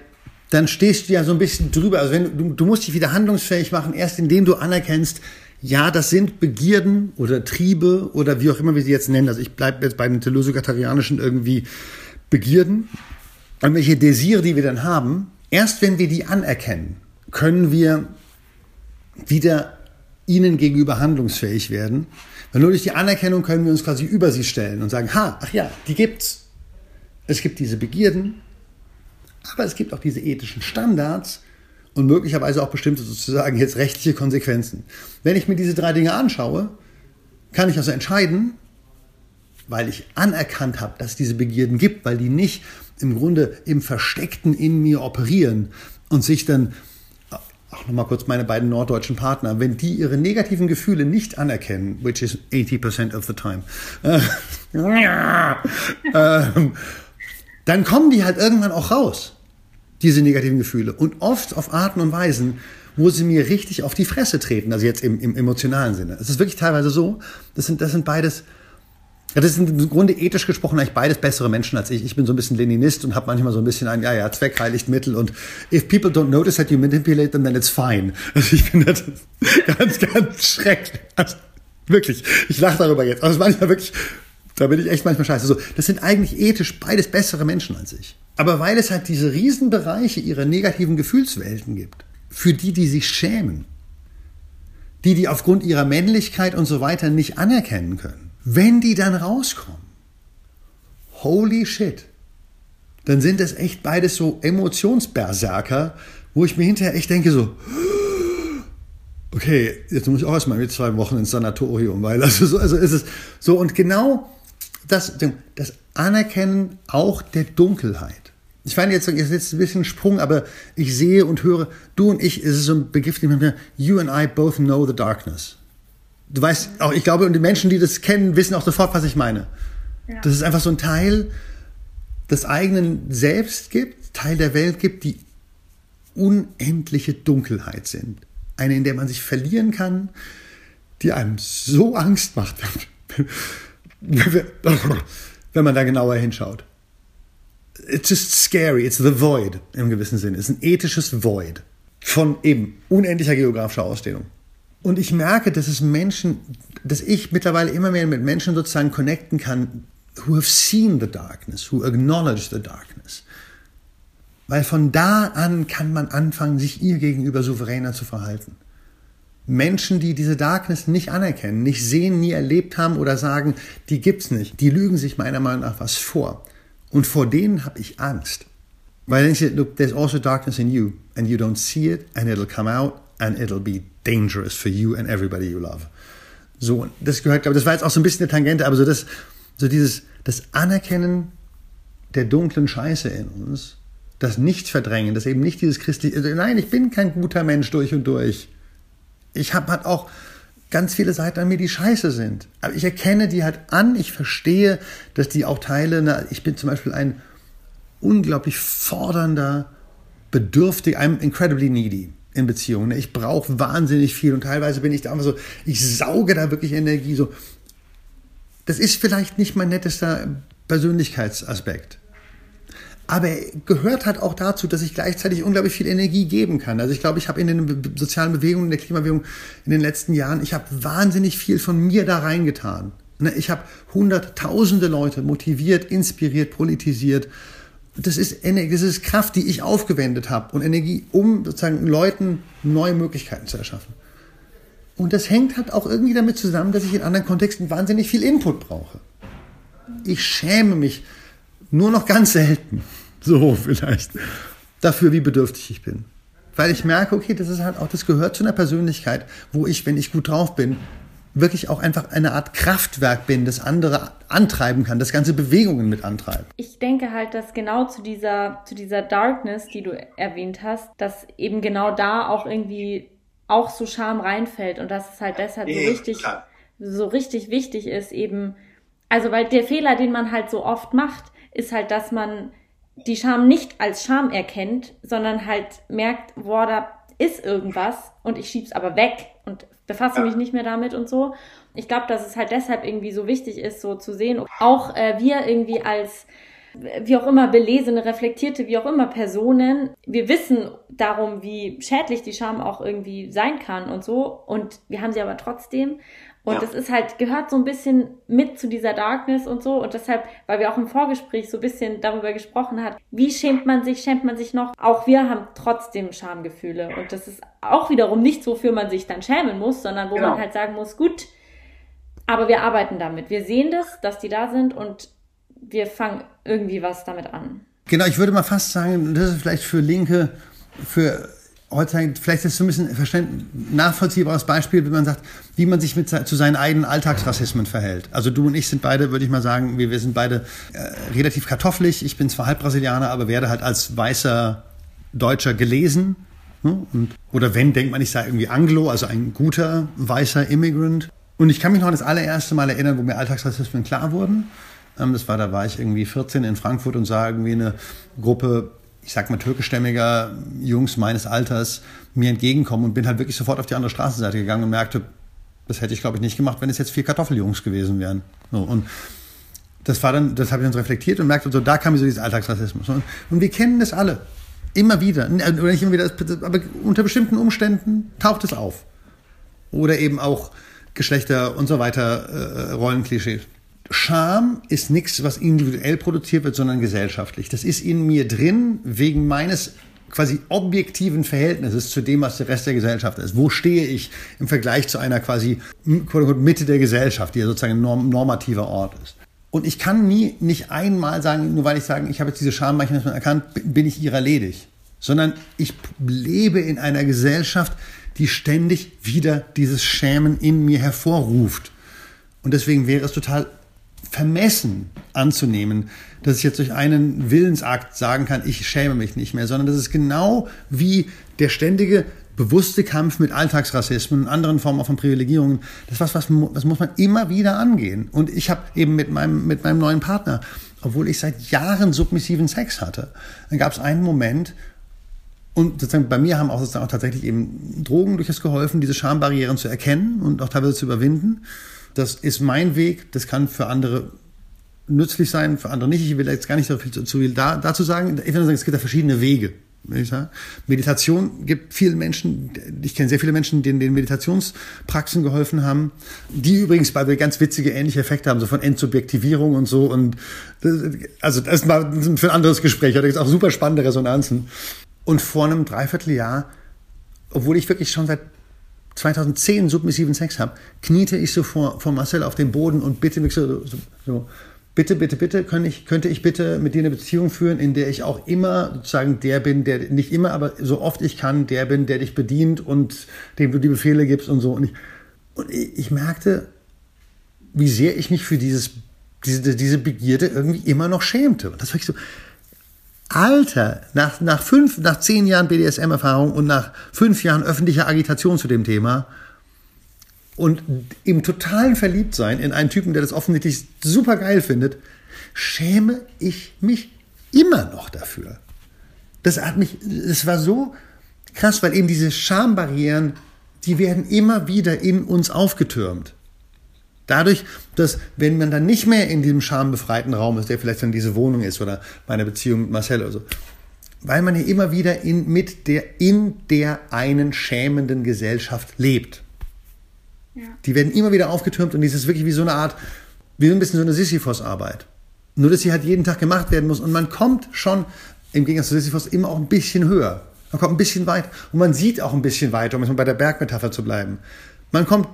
dann stehst du ja so ein bisschen drüber. Also wenn du, du musst dich wieder handlungsfähig machen, erst indem du anerkennst, ja, das sind Begierden oder Triebe oder wie auch immer wir sie jetzt nennen. Also ich bleibe jetzt bei den telosogatarianischen irgendwie Begierden. Irgendwelche Desire, die wir dann haben. Erst wenn wir die anerkennen, können wir wieder ihnen gegenüber handlungsfähig werden. Weil nur durch die Anerkennung können wir uns quasi über sie stellen und sagen, ha, ach ja, die gibt's. Es gibt diese Begierden, aber es gibt auch diese ethischen Standards und möglicherweise auch bestimmte sozusagen jetzt rechtliche Konsequenzen. Wenn ich mir diese drei Dinge anschaue, kann ich also entscheiden, weil ich anerkannt habe, dass es diese Begierden gibt, weil die nicht im Grunde im Versteckten in mir operieren und sich dann, auch nochmal kurz meine beiden norddeutschen Partner, wenn die ihre negativen Gefühle nicht anerkennen, which is 80% of the time, äh, äh, dann kommen die halt irgendwann auch raus diese negativen Gefühle. Und oft auf Arten und Weisen, wo sie mir richtig auf die Fresse treten, also jetzt im, im emotionalen Sinne. Es ist wirklich teilweise so, das sind, das sind beides, das sind im Grunde ethisch gesprochen eigentlich beides bessere Menschen als ich. Ich bin so ein bisschen Leninist und habe manchmal so ein bisschen ein, ja, ja, Zweck heiligt Mittel und if people don't notice that you manipulate them, then it's fine. Also ich finde das ganz, ganz schrecklich. Also wirklich, ich lache darüber jetzt. Also manchmal wirklich, da bin ich echt manchmal scheiße. So, das sind eigentlich ethisch beides bessere Menschen als ich. Aber weil es halt diese Riesenbereiche ihrer negativen Gefühlswelten gibt, für die, die sich schämen, die, die aufgrund ihrer Männlichkeit und so weiter nicht anerkennen können, wenn die dann rauskommen, holy shit, dann sind es echt beides so Emotionsberserker, wo ich mir hinterher echt denke so, okay, jetzt muss ich auch erstmal mit zwei Wochen ins Sanatorium, weil also so, also ist es so und genau das, das Anerkennen auch der Dunkelheit ich fand jetzt, jetzt ein bisschen Sprung, aber ich sehe und höre, du und ich, es ist so ein Begriff, den man mir, you and I both know the darkness. Du weißt auch, ich glaube, und die Menschen, die das kennen, wissen auch sofort, was ich meine. Ja. Dass es einfach so ein Teil des eigenen Selbst gibt, Teil der Welt gibt, die unendliche Dunkelheit sind. Eine, in der man sich verlieren kann, die einem so Angst macht, wenn man da genauer hinschaut it's just scary. It's the void im gewissen Sinne. Es ist ein ethisches Void von eben unendlicher geografischer Ausdehnung. Und ich merke, dass es Menschen, dass ich mittlerweile immer mehr mit Menschen sozusagen connecten kann, who have seen the darkness, who acknowledge the darkness. Weil von da an kann man anfangen, sich ihr gegenüber souveräner zu verhalten. Menschen, die diese Darkness nicht anerkennen, nicht sehen, nie erlebt haben oder sagen, die gibt's nicht, die lügen sich meiner Meinung nach was vor. Und vor denen habe ich Angst. Weil ich sage, look, there's also darkness in you and you don't see it and it'll come out and it'll be dangerous for you and everybody you love. So, das gehört, glaube ich, das war jetzt auch so ein bisschen eine Tangente, aber so das, so dieses, das Anerkennen der dunklen Scheiße in uns, das Nicht-Verdrängen, das eben nicht dieses christliche, also nein, ich bin kein guter Mensch durch und durch. Ich habe halt auch, ganz viele Seiten an mir, die scheiße sind. Aber ich erkenne die halt an, ich verstehe, dass die auch Teile, na, ich bin zum Beispiel ein unglaublich fordernder, bedürftig, I'm incredibly needy in Beziehungen. Ich brauche wahnsinnig viel und teilweise bin ich da einfach so, ich sauge da wirklich Energie. So, das ist vielleicht nicht mein nettester Persönlichkeitsaspekt. Aber gehört hat auch dazu, dass ich gleichzeitig unglaublich viel Energie geben kann. Also ich glaube, ich habe in den sozialen Bewegungen, in der Klimabewegung in den letzten Jahren, ich habe wahnsinnig viel von mir da reingetan. Ne, ich habe hunderttausende Leute motiviert, inspiriert, politisiert. Das ist, das ist Kraft, die ich aufgewendet habe und Energie, um sozusagen Leuten neue Möglichkeiten zu erschaffen. Und das hängt halt auch irgendwie damit zusammen, dass ich in anderen Kontexten wahnsinnig viel Input brauche. Ich schäme mich nur noch ganz selten, so vielleicht, dafür, wie bedürftig ich bin. Weil ich merke, okay, das ist halt auch, das gehört zu einer Persönlichkeit, wo ich, wenn ich gut drauf bin, wirklich auch einfach eine Art Kraftwerk bin, das andere antreiben kann, das ganze Bewegungen mit antreibt. Ich denke halt, dass genau zu dieser, zu dieser Darkness, die du erwähnt hast, dass eben genau da auch irgendwie auch so Scham reinfällt und dass es halt deshalb so richtig, so richtig wichtig ist, eben, also weil der Fehler, den man halt so oft macht, ist halt, dass man die Scham nicht als Scham erkennt, sondern halt merkt, boah, da ist irgendwas und ich schieb's aber weg und befasse ja. mich nicht mehr damit und so. Ich glaube, dass es halt deshalb irgendwie so wichtig ist, so zu sehen. Auch äh, wir irgendwie als wie auch immer belesene, reflektierte, wie auch immer Personen, wir wissen darum, wie schädlich die Scham auch irgendwie sein kann und so. Und wir haben sie aber trotzdem. Und ja. das ist halt, gehört so ein bisschen mit zu dieser Darkness und so. Und deshalb, weil wir auch im Vorgespräch so ein bisschen darüber gesprochen hat, wie schämt man sich, schämt man sich noch? Auch wir haben trotzdem Schamgefühle. Und das ist auch wiederum nichts, wofür man sich dann schämen muss, sondern wo genau. man halt sagen muss, gut, aber wir arbeiten damit. Wir sehen das, dass die da sind und wir fangen irgendwie was damit an. Genau, ich würde mal fast sagen, das ist vielleicht für Linke, für heutzutage, vielleicht ist es so ein bisschen nachvollziehbares Beispiel, wenn man sagt, wie man sich mit, zu seinen eigenen Alltagsrassismen verhält. Also du und ich sind beide, würde ich mal sagen, wir, wir sind beide äh, relativ kartoffelig. Ich bin zwar halb Brasilianer, aber werde halt als weißer Deutscher gelesen. Ne? Und, oder wenn, denkt man, ich sei irgendwie Anglo, also ein guter weißer Immigrant. Und ich kann mich noch an das allererste Mal erinnern, wo mir Alltagsrassismen klar wurden. Ähm, das war, da war ich irgendwie 14 in Frankfurt und sah irgendwie eine Gruppe, ich sag mal türkischstämmiger Jungs meines Alters mir entgegenkommen und bin halt wirklich sofort auf die andere Straßenseite gegangen und merkte, das hätte ich glaube ich nicht gemacht, wenn es jetzt vier Kartoffeljungs gewesen wären. So, und das war dann, das habe ich dann reflektiert und merkte, so da kam mir so dieser Alltagsrassismus. Und, und wir kennen das alle. Immer wieder. Oder nicht immer wieder, aber unter bestimmten Umständen taucht es auf. Oder eben auch Geschlechter und so weiter, äh, Rollenklischees. Scham ist nichts, was individuell produziert wird, sondern gesellschaftlich. Das ist in mir drin wegen meines quasi objektiven Verhältnisses zu dem, was der Rest der Gesellschaft ist. Wo stehe ich im Vergleich zu einer quasi Mitte der Gesellschaft, die ja sozusagen ein norm normativer Ort ist. Und ich kann nie, nicht einmal sagen, nur weil ich sage, ich habe jetzt diese Schammechanismen erkannt, bin ich ihrer ledig. Sondern ich lebe in einer Gesellschaft, die ständig wieder dieses Schämen in mir hervorruft. Und deswegen wäre es total vermessen anzunehmen, dass ich jetzt durch einen Willensakt sagen kann, ich schäme mich nicht mehr, sondern das ist genau wie der ständige bewusste Kampf mit Alltagsrassismen und anderen Formen von Privilegierungen. Das ist was, was, was muss man immer wieder angehen. Und ich habe eben mit meinem, mit meinem neuen Partner, obwohl ich seit Jahren submissiven Sex hatte, dann gab es einen Moment, und sozusagen bei mir haben auch, sozusagen auch tatsächlich eben Drogen durchaus geholfen, diese Schambarrieren zu erkennen und auch teilweise zu überwinden. Das ist mein Weg, das kann für andere nützlich sein, für andere nicht. Ich will jetzt gar nicht so viel zu, zu viel da, dazu sagen. Ich würde sagen, es gibt da verschiedene Wege. Meditation gibt vielen Menschen, ich kenne sehr viele Menschen, denen den Meditationspraxen geholfen haben, die übrigens bei ganz witzige ähnliche Effekte haben, so von Entsubjektivierung und so. Und also das ist mal für ein anderes Gespräch, da gibt es auch super spannende Resonanzen. Und vor einem Dreivierteljahr, obwohl ich wirklich schon seit 2010 submissiven Sex habe, kniete ich so vor, vor Marcel auf den Boden und bitte mich so, so, so bitte, bitte, bitte, könnte ich, könnte ich bitte mit dir eine Beziehung führen, in der ich auch immer sozusagen der bin, der, nicht immer, aber so oft ich kann, der bin, der dich bedient und dem du die Befehle gibst und so. Und ich, und ich merkte, wie sehr ich mich für dieses, diese, diese Begierde irgendwie immer noch schämte. Und das war ich so, Alter, nach, nach fünf, nach zehn Jahren BDSM-Erfahrung und nach fünf Jahren öffentlicher Agitation zu dem Thema und im totalen Verliebtsein in einen Typen, der das offensichtlich super geil findet, schäme ich mich immer noch dafür. Das hat mich, es war so krass, weil eben diese Schambarrieren, die werden immer wieder in uns aufgetürmt. Dadurch, dass wenn man dann nicht mehr in diesem schambefreiten Raum ist, der vielleicht dann diese Wohnung ist oder meine Beziehung mit Marcel oder so, weil man ja immer wieder in, mit der, in der einen schämenden Gesellschaft lebt. Ja. Die werden immer wieder aufgetürmt und dies ist wirklich wie so eine Art, wie ein bisschen so eine Sisyphos-Arbeit. Nur, dass sie halt jeden Tag gemacht werden muss und man kommt schon, im Gegensatz zu Sisyphos, immer auch ein bisschen höher. Man kommt ein bisschen weit und man sieht auch ein bisschen weiter, um jetzt mal bei der Bergmetapher zu bleiben. Man kommt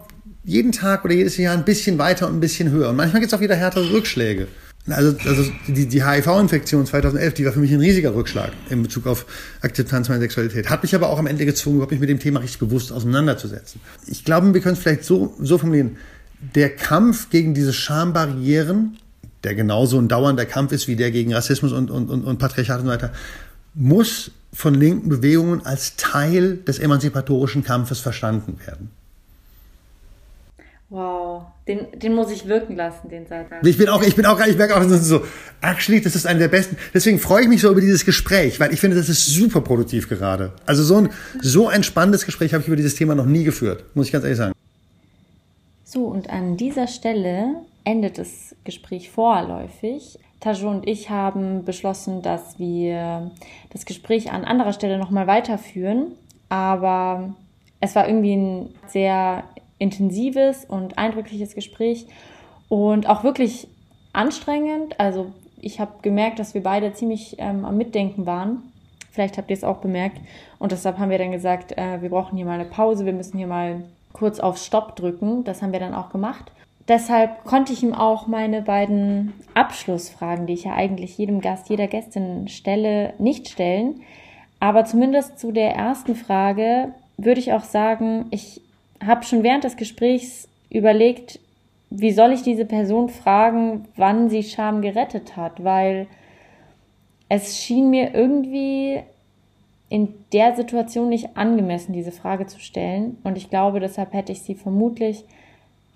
jeden Tag oder jedes Jahr ein bisschen weiter und ein bisschen höher. Und manchmal gibt es auch wieder härtere Rückschläge. Also, also die, die HIV-Infektion 2011, die war für mich ein riesiger Rückschlag in Bezug auf Akzeptanz meiner Sexualität. Hat mich aber auch am Ende gezwungen, überhaupt mich mit dem Thema richtig bewusst auseinanderzusetzen. Ich glaube, wir können es vielleicht so, so formulieren. Der Kampf gegen diese Schambarrieren, der genauso ein dauernder Kampf ist wie der gegen Rassismus und, und, und, und Patriarchat und so weiter, muss von linken Bewegungen als Teil des emanzipatorischen Kampfes verstanden werden. Wow, den, den muss ich wirken lassen, den Satz. Ich bin auch, ich bin auch, ich merke auch, so, actually, das ist einer der besten. Deswegen freue ich mich so über dieses Gespräch, weil ich finde, das ist super produktiv gerade. Also so ein, so ein spannendes Gespräch habe ich über dieses Thema noch nie geführt, muss ich ganz ehrlich sagen. So, und an dieser Stelle endet das Gespräch vorläufig. Tajo und ich haben beschlossen, dass wir das Gespräch an anderer Stelle nochmal weiterführen. Aber es war irgendwie ein sehr intensives und eindrückliches Gespräch und auch wirklich anstrengend. Also ich habe gemerkt, dass wir beide ziemlich ähm, am Mitdenken waren. Vielleicht habt ihr es auch bemerkt. Und deshalb haben wir dann gesagt, äh, wir brauchen hier mal eine Pause, wir müssen hier mal kurz auf Stopp drücken. Das haben wir dann auch gemacht. Deshalb konnte ich ihm auch meine beiden Abschlussfragen, die ich ja eigentlich jedem Gast, jeder Gästin stelle, nicht stellen. Aber zumindest zu der ersten Frage würde ich auch sagen, ich habe schon während des Gesprächs überlegt, wie soll ich diese Person fragen, wann sie Scham gerettet hat, weil es schien mir irgendwie in der Situation nicht angemessen, diese Frage zu stellen. Und ich glaube, deshalb hätte ich sie vermutlich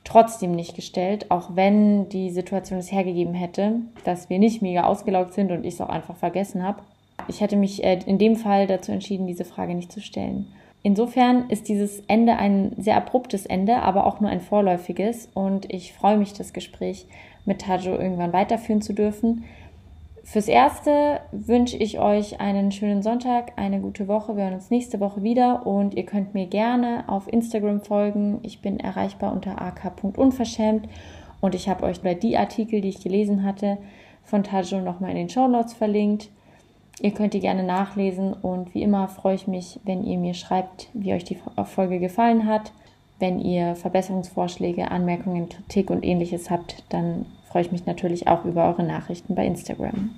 trotzdem nicht gestellt, auch wenn die Situation es hergegeben hätte, dass wir nicht mega ausgelaugt sind und ich es auch einfach vergessen habe. Ich hätte mich äh, in dem Fall dazu entschieden, diese Frage nicht zu stellen. Insofern ist dieses Ende ein sehr abruptes Ende, aber auch nur ein vorläufiges und ich freue mich, das Gespräch mit Tajo irgendwann weiterführen zu dürfen. Fürs Erste wünsche ich euch einen schönen Sonntag, eine gute Woche. Wir hören uns nächste Woche wieder und ihr könnt mir gerne auf Instagram folgen. Ich bin erreichbar unter ak.unverschämt und ich habe euch bei die Artikel, die ich gelesen hatte, von Tajo nochmal in den Show Notes verlinkt. Ihr könnt die gerne nachlesen und wie immer freue ich mich, wenn ihr mir schreibt, wie euch die Folge gefallen hat. Wenn ihr Verbesserungsvorschläge, Anmerkungen, Kritik und ähnliches habt, dann freue ich mich natürlich auch über eure Nachrichten bei Instagram.